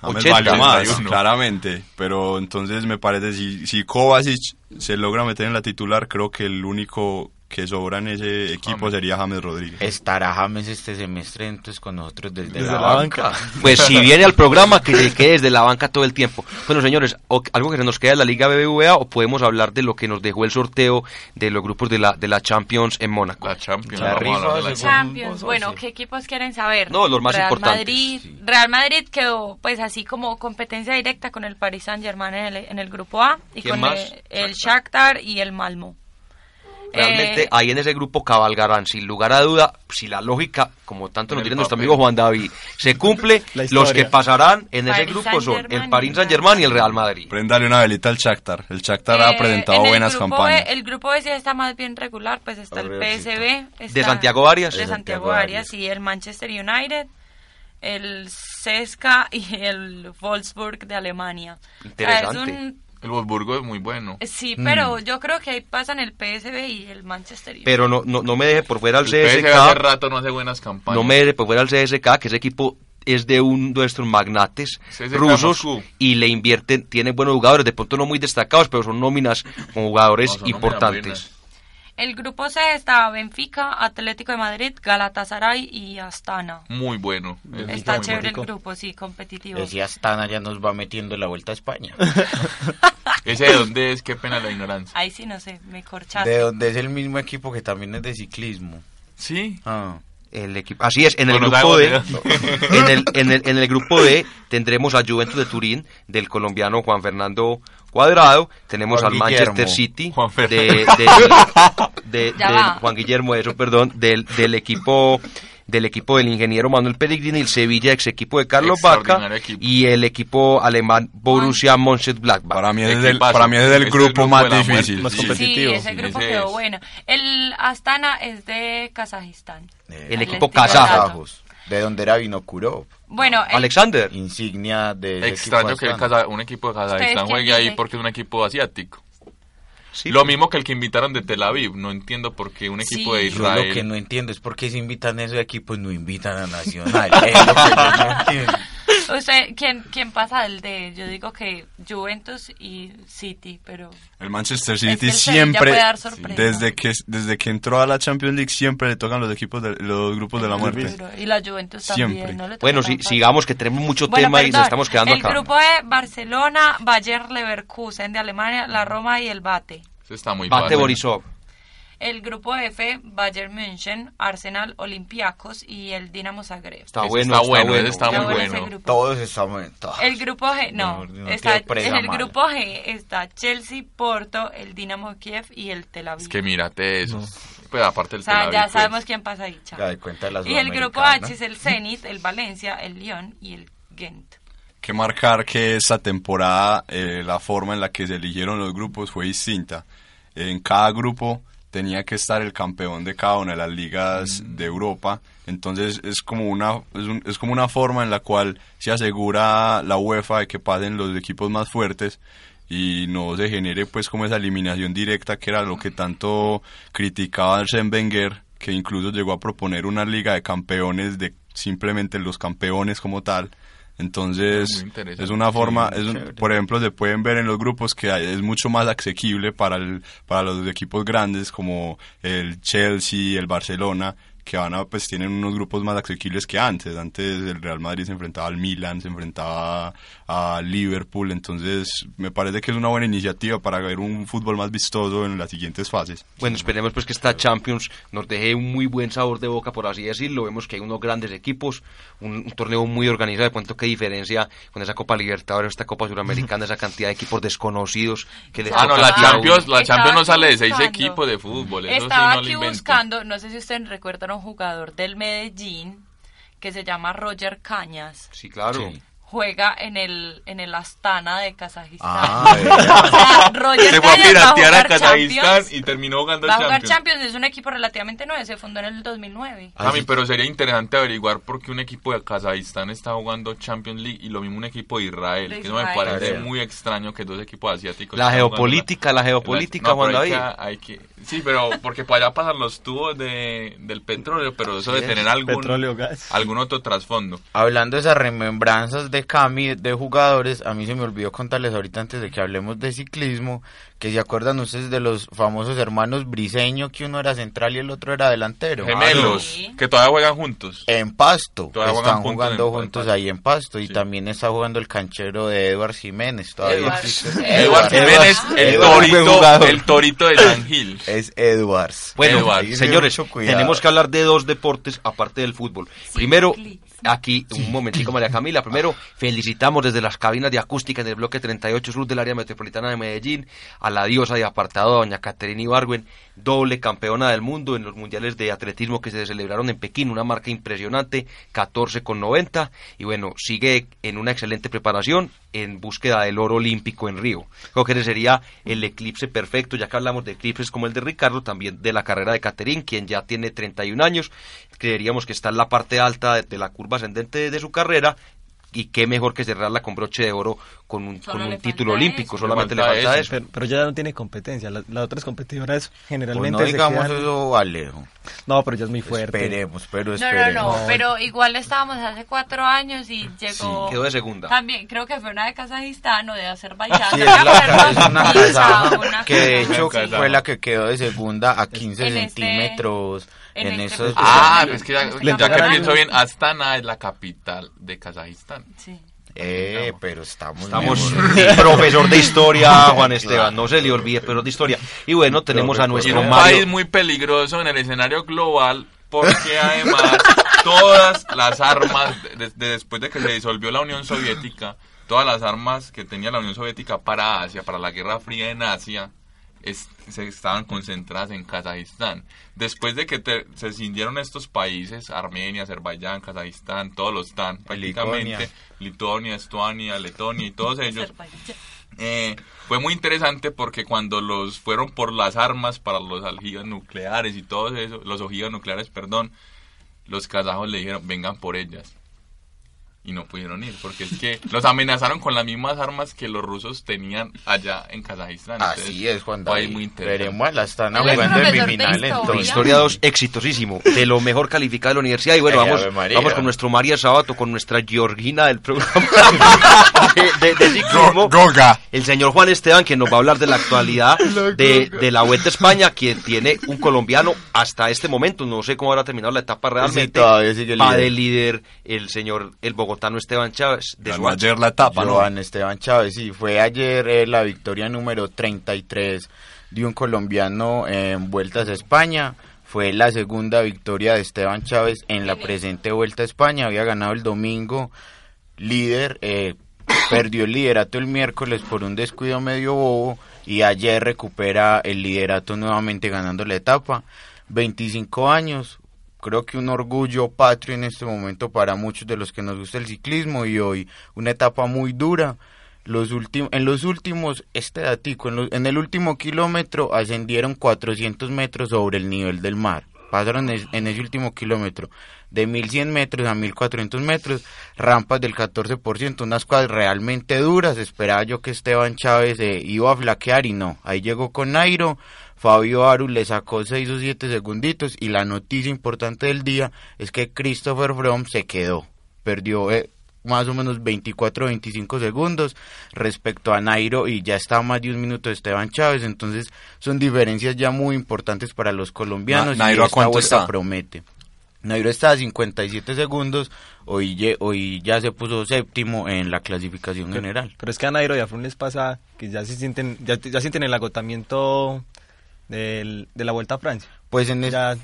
Speaker 7: James
Speaker 3: 80.
Speaker 7: valió más,
Speaker 5: 81.
Speaker 7: claramente, pero entonces me parece si si Kovacic se logra meter en la titular, creo que el único que sobra en ese equipo
Speaker 5: James.
Speaker 7: sería James Rodríguez.
Speaker 4: Estará James este semestre entonces con nosotros desde,
Speaker 8: Desde
Speaker 4: la,
Speaker 8: la
Speaker 4: banca.
Speaker 3: Pues si viene al programa, que se quede desde la banca todo el tiempo. Bueno, señores, o- algo que se nos queda de la Liga BBVA o podemos hablar de lo que nos dejó el sorteo de los grupos de la, de la Champions en Mónaco.
Speaker 5: La Champions.
Speaker 4: La rifa,
Speaker 5: la
Speaker 6: Champions, bueno,
Speaker 4: sí.
Speaker 6: ¿qué equipos quieren saber?
Speaker 3: No, los más
Speaker 6: Real
Speaker 3: importantes.
Speaker 6: Madrid, Real Madrid quedó pues así como competencia directa con el Paris Saint Germain en el, en el grupo A y
Speaker 3: ¿Quién
Speaker 6: con el, el Shakhtar y el Malmo.
Speaker 3: Realmente
Speaker 6: Eh,
Speaker 3: ahí en ese grupo cabalgarán, sin lugar a duda, si la lógica, como tanto nos dice nuestro amigo Juan David, se cumple, los que pasarán en ese
Speaker 6: Paris
Speaker 3: grupo son el Paris
Speaker 6: y
Speaker 3: Saint Germain y el Real Madrid.
Speaker 7: Prendale una velita al Shakhtar. El Shakhtar ha
Speaker 6: eh,
Speaker 7: presentado buenas campañas.
Speaker 6: B, el grupo B sí está más bien regular, pues está el. PSV. está-
Speaker 3: ¿De Santiago Arias?
Speaker 6: De Santiago Arias y el Manchester United, el CSKA y el Wolfsburg de Alemania. O sea,
Speaker 3: Interesante.
Speaker 6: es un-
Speaker 5: El Wolfsburgo es muy bueno.
Speaker 6: Sí, pero yo creo que ahí pasan el PSV y el Manchester United.
Speaker 3: Pero no, no, no me deje por fuera al
Speaker 5: El PSV hace
Speaker 3: CSK,
Speaker 5: rato no hace buenas campañas.
Speaker 3: no me deje por fuera al CSK, que ese equipo es de un de nuestros magnates rusos
Speaker 5: Moscú.
Speaker 3: y le invierten, tiene buenos jugadores, de pronto no muy destacados, pero son nóminas con jugadores
Speaker 5: No, son nóminas
Speaker 3: importantes.
Speaker 6: El grupo C está Benfica, Atlético de Madrid, Galatasaray y Astana.
Speaker 5: Muy bueno. Es
Speaker 6: Está
Speaker 5: muy
Speaker 6: chévere
Speaker 5: bueno.
Speaker 6: el grupo, sí, competitivo.
Speaker 4: Ese Astana ya nos va metiendo en la vuelta a España.
Speaker 5: ¿Ese de dónde es? Qué pena la ignorancia.
Speaker 6: Ahí sí, no sé, me corchaste.
Speaker 4: de donde es el mismo equipo que también es de ciclismo.
Speaker 5: Sí.
Speaker 4: Ah.
Speaker 3: El equipo, así es, en el
Speaker 5: Bueno,
Speaker 3: grupo D, en el, en, el, en el grupo D tendremos a Juventus de Turín del colombiano Juan Fernando Cuadrado, tenemos
Speaker 4: Juan
Speaker 3: al Manchester. City
Speaker 5: Juan
Speaker 3: de, del- del-. Juan Guillermo, eso, perdón, del, del equipo del equipo del ingeniero Manuel Pellegrini, el Sevilla ex equipo de Carlos Vaca y el equipo alemán Borussia Mönchengladbach.
Speaker 7: Para mí es el,
Speaker 5: Equipazo.
Speaker 7: para mí es el
Speaker 5: Este es
Speaker 7: grupo
Speaker 5: grupo
Speaker 7: más
Speaker 5: de
Speaker 7: difícil.
Speaker 8: Más
Speaker 7: sí.
Speaker 8: competitivo.
Speaker 6: Sí, ese grupo
Speaker 5: ese
Speaker 6: quedó
Speaker 5: es.
Speaker 6: bueno. El Astana es de Kazajistán.
Speaker 4: Eh,
Speaker 3: El equipo kazaj.
Speaker 4: De donde era Vinokurov,
Speaker 6: Bueno, el-
Speaker 3: Alexander.
Speaker 4: insignia de
Speaker 5: Extraño que. Kaza- un equipo de
Speaker 6: ¿Ustedes
Speaker 5: Kazajistán juegue ahí porque es un equipo asiático.
Speaker 3: Sí.
Speaker 5: Lo mismo que el que invitaron de Tel Aviv. No entiendo por qué un equipo
Speaker 6: Sí.
Speaker 5: de
Speaker 4: Yo lo
Speaker 5: Israel.
Speaker 4: que no entiendo es por qué se invitan a esos equipos no invitan a Nacional. Es lo que yo no entiendo.
Speaker 6: Usted, ¿quién, ¿quién pasa del de? Yo digo que Juventus y City, pero
Speaker 7: El Manchester
Speaker 6: Es
Speaker 7: City
Speaker 6: que el
Speaker 7: siempre,
Speaker 6: puede dar sorpresa.
Speaker 7: desde que desde que entró a la Champions League, siempre le tocan los equipos de, los grupos de la muerte.
Speaker 6: y la Juventus
Speaker 7: Siempre.
Speaker 6: también. ¿no le
Speaker 3: Bueno, si, sigamos que tenemos mucho
Speaker 6: Bueno,
Speaker 3: tema y
Speaker 6: perdón,
Speaker 3: nos estamos quedando
Speaker 6: el
Speaker 3: acá.
Speaker 6: grupo de Barcelona, Bayer Leverkusen de Alemania, la Roma y el Bate.
Speaker 5: Eso está muy
Speaker 3: Bate. Borisov.
Speaker 6: El grupo F, Bayern München, Arsenal, Olympiacos y el Dinamo Zagreb.
Speaker 3: Está bueno,
Speaker 5: está
Speaker 3: está
Speaker 5: bueno, está muy
Speaker 6: bueno.
Speaker 4: Todos estamos todos.
Speaker 6: El grupo G, no,
Speaker 4: No, no
Speaker 6: está, en el
Speaker 4: mala.
Speaker 6: grupo G está Chelsea, Porto, el Dinamo Kiev y el Tel Aviv.
Speaker 5: Es que mírate eso. Pues aparte del
Speaker 6: o sea,
Speaker 5: Tel Aviv,
Speaker 6: ya
Speaker 5: pues.
Speaker 6: sabemos quién pasa ahí, chao.
Speaker 4: Ya de cuenta de la
Speaker 6: Y el grupo. H es el Zenit, el Valencia, el Lyon y el Ghent.
Speaker 7: que marcar que esta temporada eh, la forma en la que se eligieron los grupos fue distinta. En cada grupo tenía que estar el campeón de cada una de las ligas de Europa. Entonces es como una es, un- es como una forma en la cual se asegura la UEFA de que pasen los equipos más fuertes y no se genere pues como esa eliminación directa que era lo que tanto criticaba Arsène Wenger que incluso llegó a proponer una liga de campeones de simplemente los campeones como tal entonces es una forma es un- por ejemplo se pueden ver en los grupos que hay- es mucho más asequible para el, para los equipos grandes como el Chelsea el Barcelona que van a, pues tienen unos grupos más asequibles que antes. Antes el Real Madrid se enfrentaba al Milan, se enfrentaba a Liverpool, entonces me parece que es una buena iniciativa para ver un fútbol más vistoso en las siguientes fases.
Speaker 3: Bueno, esperemos pues que esta Champions nos deje un muy buen sabor de boca, por así decirlo. Vemos que hay unos grandes equipos, un, un torneo muy organizado. De cuánto que diferencia con esa Copa Libertadores, esta Copa Suramericana, esa cantidad de equipos desconocidos que les
Speaker 5: Ah, no, la Champions, la Champions no sale de seis
Speaker 6: buscando.
Speaker 5: equipos de fútbol. Eso
Speaker 6: Estaba
Speaker 5: sí no
Speaker 6: aquí
Speaker 5: lo
Speaker 6: buscando, no sé si ustedes recuerdan a un jugador del Medellín que se llama Roger Cañas.
Speaker 3: Sí, claro.
Speaker 4: Sí.
Speaker 6: Juega en el en el Astana de Kazajistán.
Speaker 4: Ah,
Speaker 6: o sea, Roger
Speaker 5: Se fue a
Speaker 6: a
Speaker 5: piratear a
Speaker 6: jugar
Speaker 5: Kazajistán
Speaker 6: Champions.
Speaker 5: y terminó jugando
Speaker 6: Va a jugar
Speaker 5: Champions.
Speaker 6: Champions, es un equipo relativamente nuevo, se fundó en el 2009.
Speaker 5: A mí, pero sería interesante averiguar por qué un equipo de Kazajistán está jugando Champions League y lo mismo un equipo de Israel.
Speaker 6: De
Speaker 5: que eso me
Speaker 6: Israel.
Speaker 5: parece muy extraño que dos equipos asiáticos.
Speaker 3: La geopolítica, la geopolítica,
Speaker 5: No,
Speaker 3: Juan
Speaker 5: hay
Speaker 3: David.
Speaker 5: que- hay que- sí, pero porque para allá pasan los tubos de, del petróleo, pero eso de tener algún,
Speaker 8: Petróleo, gas.
Speaker 5: algún otro trasfondo.
Speaker 4: Hablando de esas remembranzas de Cami, de jugadores, a mí se me olvidó contarles ahorita antes de que hablemos de ciclismo, que se acuerdan ustedes de los famosos hermanos Briseño, que uno era central y el otro era delantero.
Speaker 5: Gemelos,
Speaker 6: Sí.
Speaker 5: que todavía juegan juntos.
Speaker 4: En Pasto,
Speaker 5: Todavía
Speaker 4: están
Speaker 5: juntos
Speaker 4: jugando
Speaker 5: en-
Speaker 4: juntos
Speaker 5: en-
Speaker 4: ahí en Pasto, y también está jugando el canchero de Eduard Jiménez, todavía existe.
Speaker 5: Eduard Jiménez, el torito, el torito de San Gil.
Speaker 4: Es Edwards.
Speaker 3: Bueno, señores, tenemos que hablar de dos deportes aparte del fútbol. Primero. Aquí, un momentico, María Camila. Primero, felicitamos desde las cabinas de acústica en el bloque 38 sur del área metropolitana de Medellín a la diosa de apartado, doña Caterina Ibargüen, doble campeona del mundo en los mundiales de atletismo que se celebraron en Pekín, una marca impresionante, 14 con 90. Y bueno, sigue en una excelente preparación en búsqueda del oro olímpico en Río. Creo que ese sería el eclipse perfecto, ya que hablamos de eclipses como el de Ricardo, también de la carrera de Caterín, quien ya tiene 31 años. Creeríamos que está en la parte alta de, la curva ascendente de, de su carrera. Y qué mejor que cerrarla con broche de oro con un, con un título
Speaker 6: falta
Speaker 3: olímpico.
Speaker 6: eso.
Speaker 3: Solamente le
Speaker 5: Le
Speaker 3: falta,
Speaker 5: falta
Speaker 3: eso.
Speaker 8: Pero, pero ya no tiene competencia. La- Las otras competidoras
Speaker 4: Pues
Speaker 8: generalmente
Speaker 4: no
Speaker 8: se
Speaker 4: digamos
Speaker 8: quedan-
Speaker 4: eso, Alejo.
Speaker 8: No, pero ya es muy fuerte.
Speaker 4: Esperemos, pero
Speaker 6: No, no,
Speaker 4: esperemos.
Speaker 6: no, pero igual estábamos hace cuatro años y llegó...
Speaker 3: Quedó de segunda.
Speaker 6: También creo que fue una de Kazajistán o de Azerbaiyán.
Speaker 4: Sí,
Speaker 6: no
Speaker 4: es, la, una
Speaker 6: una
Speaker 4: que de hecho fue la que quedó de segunda a 15
Speaker 6: En este-
Speaker 4: centímetros
Speaker 6: en
Speaker 4: en,
Speaker 6: este
Speaker 4: esos...
Speaker 5: Ah, es que ya, ya que pienso bien, Astana es la capital de Kazajistán.
Speaker 6: Sí.
Speaker 4: Eh, pero estamos...
Speaker 3: Estamos profesor de historia, Juan Esteban, no se le olvide, pero de historia. Y bueno, tenemos a
Speaker 5: en
Speaker 3: nuestro
Speaker 5: un
Speaker 3: Mario.
Speaker 5: país muy peligroso en el escenario global porque además todas las armas, de- de- después de que se disolvió la Unión Soviética, todas las armas que tenía la Unión Soviética para Asia, para la Guerra Fría en Asia, es- se estaban concentradas en Kazajistán. Después de que te- se cindieron estos países, Armenia, Azerbaiyán, Kazajistán, todos los están prácticamente, Lituania, Estonia, Letonia y todos ellos, eh, fue muy interesante porque cuando los fueron por las armas para los ojivas nucleares y todo eso, los ojivas nucleares, perdón, los kazajos le dijeron, vengan por ellas. Y no pudieron ir, porque es que los amenazaron con las mismas armas que los rusos tenían allá en Kazajistán.
Speaker 4: Así
Speaker 5: Entonces,
Speaker 4: es, Juan David.
Speaker 5: muy.
Speaker 4: Veremos, la están jugando en
Speaker 6: historia.
Speaker 4: entonces.
Speaker 3: Historia 2, exitosísimo, de lo mejor calificado de la universidad. Y bueno,
Speaker 4: Ay,
Speaker 3: vamos, vamos con nuestro María Sabato, con nuestra Georgina del programa de, de- de ciclismo.
Speaker 5: Goga.
Speaker 3: El señor Juan Esteban, que nos va a hablar de la actualidad de, de la Vuelta a España, quien tiene un colombiano hasta este momento. No sé cómo habrá terminado la etapa realmente.
Speaker 4: todavía sigue
Speaker 3: Va
Speaker 4: líder.
Speaker 3: de líder el señor, el bogotano Esteban Chávez. De
Speaker 7: Ganó ayer la etapa, ¿no?
Speaker 4: Joan Esteban Chávez, sí, fue ayer eh, la victoria número 33 de un colombiano en Vueltas a España. Fue la segunda victoria de Esteban Chávez en la presente Vuelta a España. Había ganado el domingo líder, eh, perdió el liderato el miércoles por un descuido medio bobo y ayer recupera el liderato nuevamente ganando la etapa. 25 años, creo que un orgullo patrio en este momento para muchos de los que nos gusta el ciclismo y hoy una etapa muy dura. Los últimos, en los últimos, este datico, en, lo- en el último kilómetro ascendieron 400 metros sobre el nivel del mar. Pasaron en ese último kilómetro de 1100 metros a 1400 metros, rampas del 14%, unas cosas realmente duras. Esperaba yo que Esteban Chávez eh, iba a flaquear y no. Ahí llegó con Nairo, Fabio Aru le sacó 6 o 7 segunditos y la noticia importante del día es que Christopher Froome se quedó. Perdió eh, más o menos 24 o 25 segundos respecto a Nairo y ya está más de un minuto de Esteban Chávez. Entonces son diferencias ya muy importantes para los colombianos
Speaker 7: Na- Nairo,
Speaker 4: y
Speaker 7: ¿a
Speaker 4: esta
Speaker 7: cuánto
Speaker 4: vuelta
Speaker 7: está?
Speaker 4: promete. Nairo está a 57 segundos, hoy, ye- hoy ya se puso séptimo en la clasificación general.
Speaker 8: Pero es que a Nairo y a Froome les pasa que ya se sienten, ya, ya sienten el agotamiento del- de la Vuelta a Francia.
Speaker 4: Pues en, es-
Speaker 8: Ya,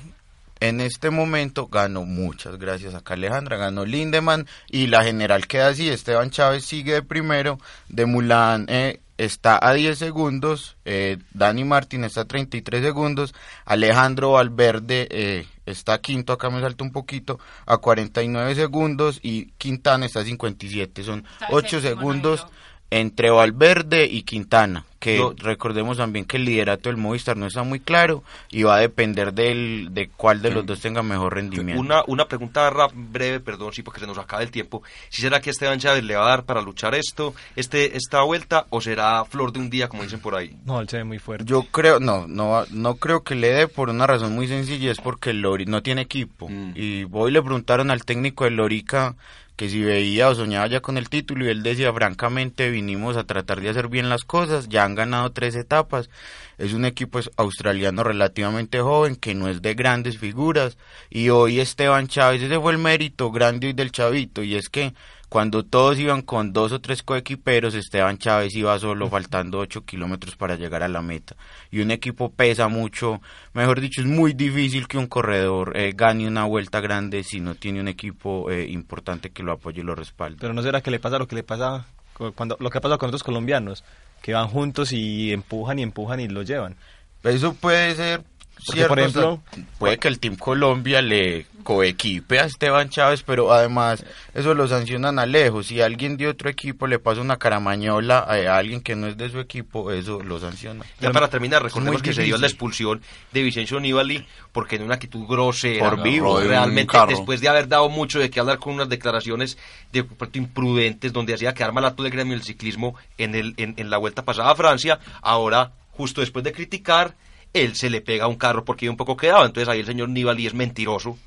Speaker 4: en este momento ganó muchas gracias acá Alejandra, ganó Lindemann y la general queda así, Esteban Chávez sigue de primero, de Mulán eh, está a 10 segundos, eh, Dani Martín está a 33 segundos, Alejandro Valverde eh, está quinto, acá me salto un poquito, a 49 segundos y Quintana está a 57, son
Speaker 6: Está
Speaker 4: 8
Speaker 6: séptimo,
Speaker 4: segundos. Entre Valverde y Quintana, que
Speaker 3: No.
Speaker 4: recordemos también que el liderato del Movistar no está muy claro y va a depender del, de cuál de los dos tenga mejor rendimiento.
Speaker 3: Una, una pregunta rap- breve, perdón, sí, porque se nos acaba el tiempo. ¿Si será que Esteban Chávez le va a dar para luchar esto, este, esta vuelta, o será flor de un día, como dicen por ahí?
Speaker 8: no, él se ve muy fuerte.
Speaker 4: Yo creo, no, no, va- no creo que le dé por una razón muy sencilla, es porque el Lori no tiene equipo.
Speaker 3: Mm.
Speaker 4: Y hoy le preguntaron al técnico del Lorica que si veía o soñaba ya con el título y él decía, francamente, vinimos a tratar de hacer bien las cosas, ya han ganado tres etapas, es un equipo australiano relativamente joven, que no es de grandes figuras, y hoy Esteban Chávez, ese fue el mérito grande del chavito, y es que cuando todos iban con dos o tres coequiperos, Esteban Chávez iba solo, faltando ocho kilómetros para llegar a la meta. Y un equipo pesa mucho, mejor dicho, es muy difícil que un corredor eh, gane una vuelta grande si no tiene un equipo eh, importante que lo apoye y lo respalde.
Speaker 8: Pero no será que le pasa lo que le pasa cu- cuando lo que ha pasado con otros colombianos, que van juntos y empujan y empujan y lo llevan.
Speaker 4: Eso puede ser
Speaker 8: Porque,
Speaker 4: cierto,
Speaker 8: por ejemplo-
Speaker 4: o sea, puede que el Team Colombia le coequipe a Esteban Chávez, pero además eso lo sancionan a lejos. Si alguien de otro equipo le pasa una caramañola a, alguien que no es de su equipo, eso lo sanciona.
Speaker 3: Ya para terminar, recordemos que se dio la expulsión de Vicencio Nibali porque en una actitud grosera,
Speaker 4: Por vivo.
Speaker 3: realmente después de haber dado mucho de qué hablar con unas declaraciones de pronto imprudentes donde hacía quedar mal a todo el gremio del ciclismo en, el, en, en la vuelta pasada a Francia, ahora justo después de criticar, él se le pega a un carro porque iba un poco quedado, entonces ahí el señor Nibali es mentiroso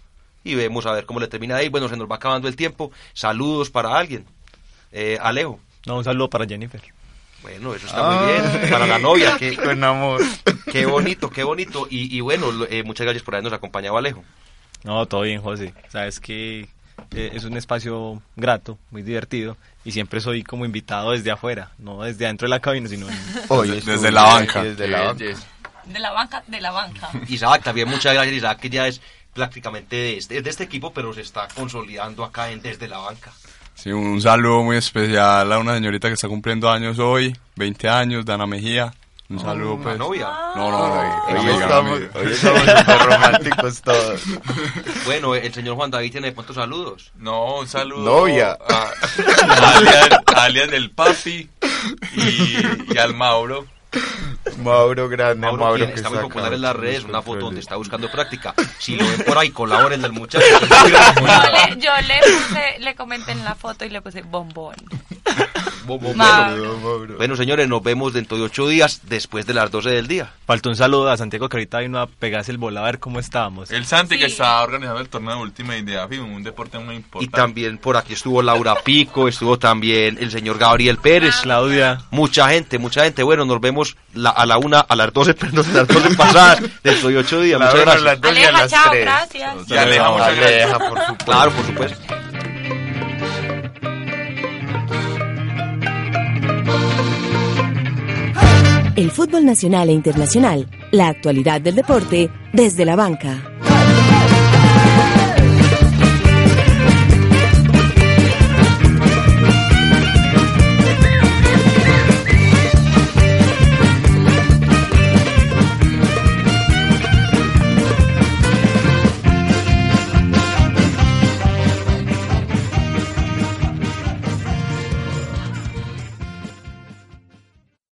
Speaker 3: y vemos a ver cómo le termina ahí, bueno, se nos va acabando el tiempo, saludos para alguien, eh, Alejo.
Speaker 8: No, un saludo para Jennifer.
Speaker 3: Bueno, eso está muy bien. Para la novia, que,
Speaker 4: Con amor.
Speaker 3: Qué bonito, qué bonito. Y, y bueno, eh, muchas gracias por habernos acompañado, Alejo.
Speaker 8: No, todo bien, José. Sabes que eh, es un espacio grato, muy divertido y siempre soy como invitado desde afuera, no desde adentro de la cabina, sino en-
Speaker 4: Hoy
Speaker 7: Desde la banca.
Speaker 4: Desde la banca.
Speaker 6: De la banca, de la banca.
Speaker 3: Isaac, también muchas gracias, Isaac, que ya es prácticamente de este, es de este equipo, pero se está consolidando acá en Desde la Banca.
Speaker 7: Sí, un saludo muy especial a una señorita que está cumpliendo años hoy, 20 años, Dana Mejía. Un saludo,
Speaker 3: ¿La
Speaker 7: pues.
Speaker 3: novia?
Speaker 7: No, no, no.
Speaker 4: Hoy
Speaker 7: amiga,
Speaker 4: estamos,
Speaker 7: amiga.
Speaker 4: hoy estamos románticos todos.
Speaker 3: Bueno, el señor Juan David tiene pronto saludos.
Speaker 5: No, un saludo.
Speaker 4: Novia.
Speaker 5: A, a alias, alias del papi y, y al Mauro.
Speaker 4: Mauro grande,
Speaker 3: Mauro,
Speaker 4: Mauro, que
Speaker 3: está muy
Speaker 4: saca
Speaker 3: popular en las redes, una foto donde está buscando práctica. Si lo ven por ahí, colaboren del muchacho. que
Speaker 6: Yo le, yo le puse, le comenté en la foto y le puse bombón.
Speaker 3: Bueno.
Speaker 4: Saludo, Mauro.
Speaker 3: Bueno, señores, nos vemos dentro de ocho días, después de las 12 del día.
Speaker 8: Faltó un saludo a Santiago que ahorita vino a pegarse el volado a ver cómo estábamos.
Speaker 5: El Santi que
Speaker 6: Sí.
Speaker 5: está organizando el torneo de Ultimate de AFI, un deporte muy
Speaker 3: Y
Speaker 5: importante.
Speaker 3: también por aquí estuvo Laura Pico, estuvo también el señor Gabriel Pérez.
Speaker 8: Claudia,
Speaker 3: Mucha gente, mucha gente. Bueno, nos vemos la- a la una, a las 12, perdón, a las 12 pasadas, dentro de ocho días.
Speaker 4: La
Speaker 3: Muchas gracias.
Speaker 4: las dos y a
Speaker 6: Aleja,
Speaker 4: las
Speaker 6: chao, gracias.
Speaker 5: Y Aleja, gracias.
Speaker 4: Aleja, por supuesto.
Speaker 3: Claro, por supuesto.
Speaker 1: El fútbol nacional e internacional, la actualidad del deporte desde la banca.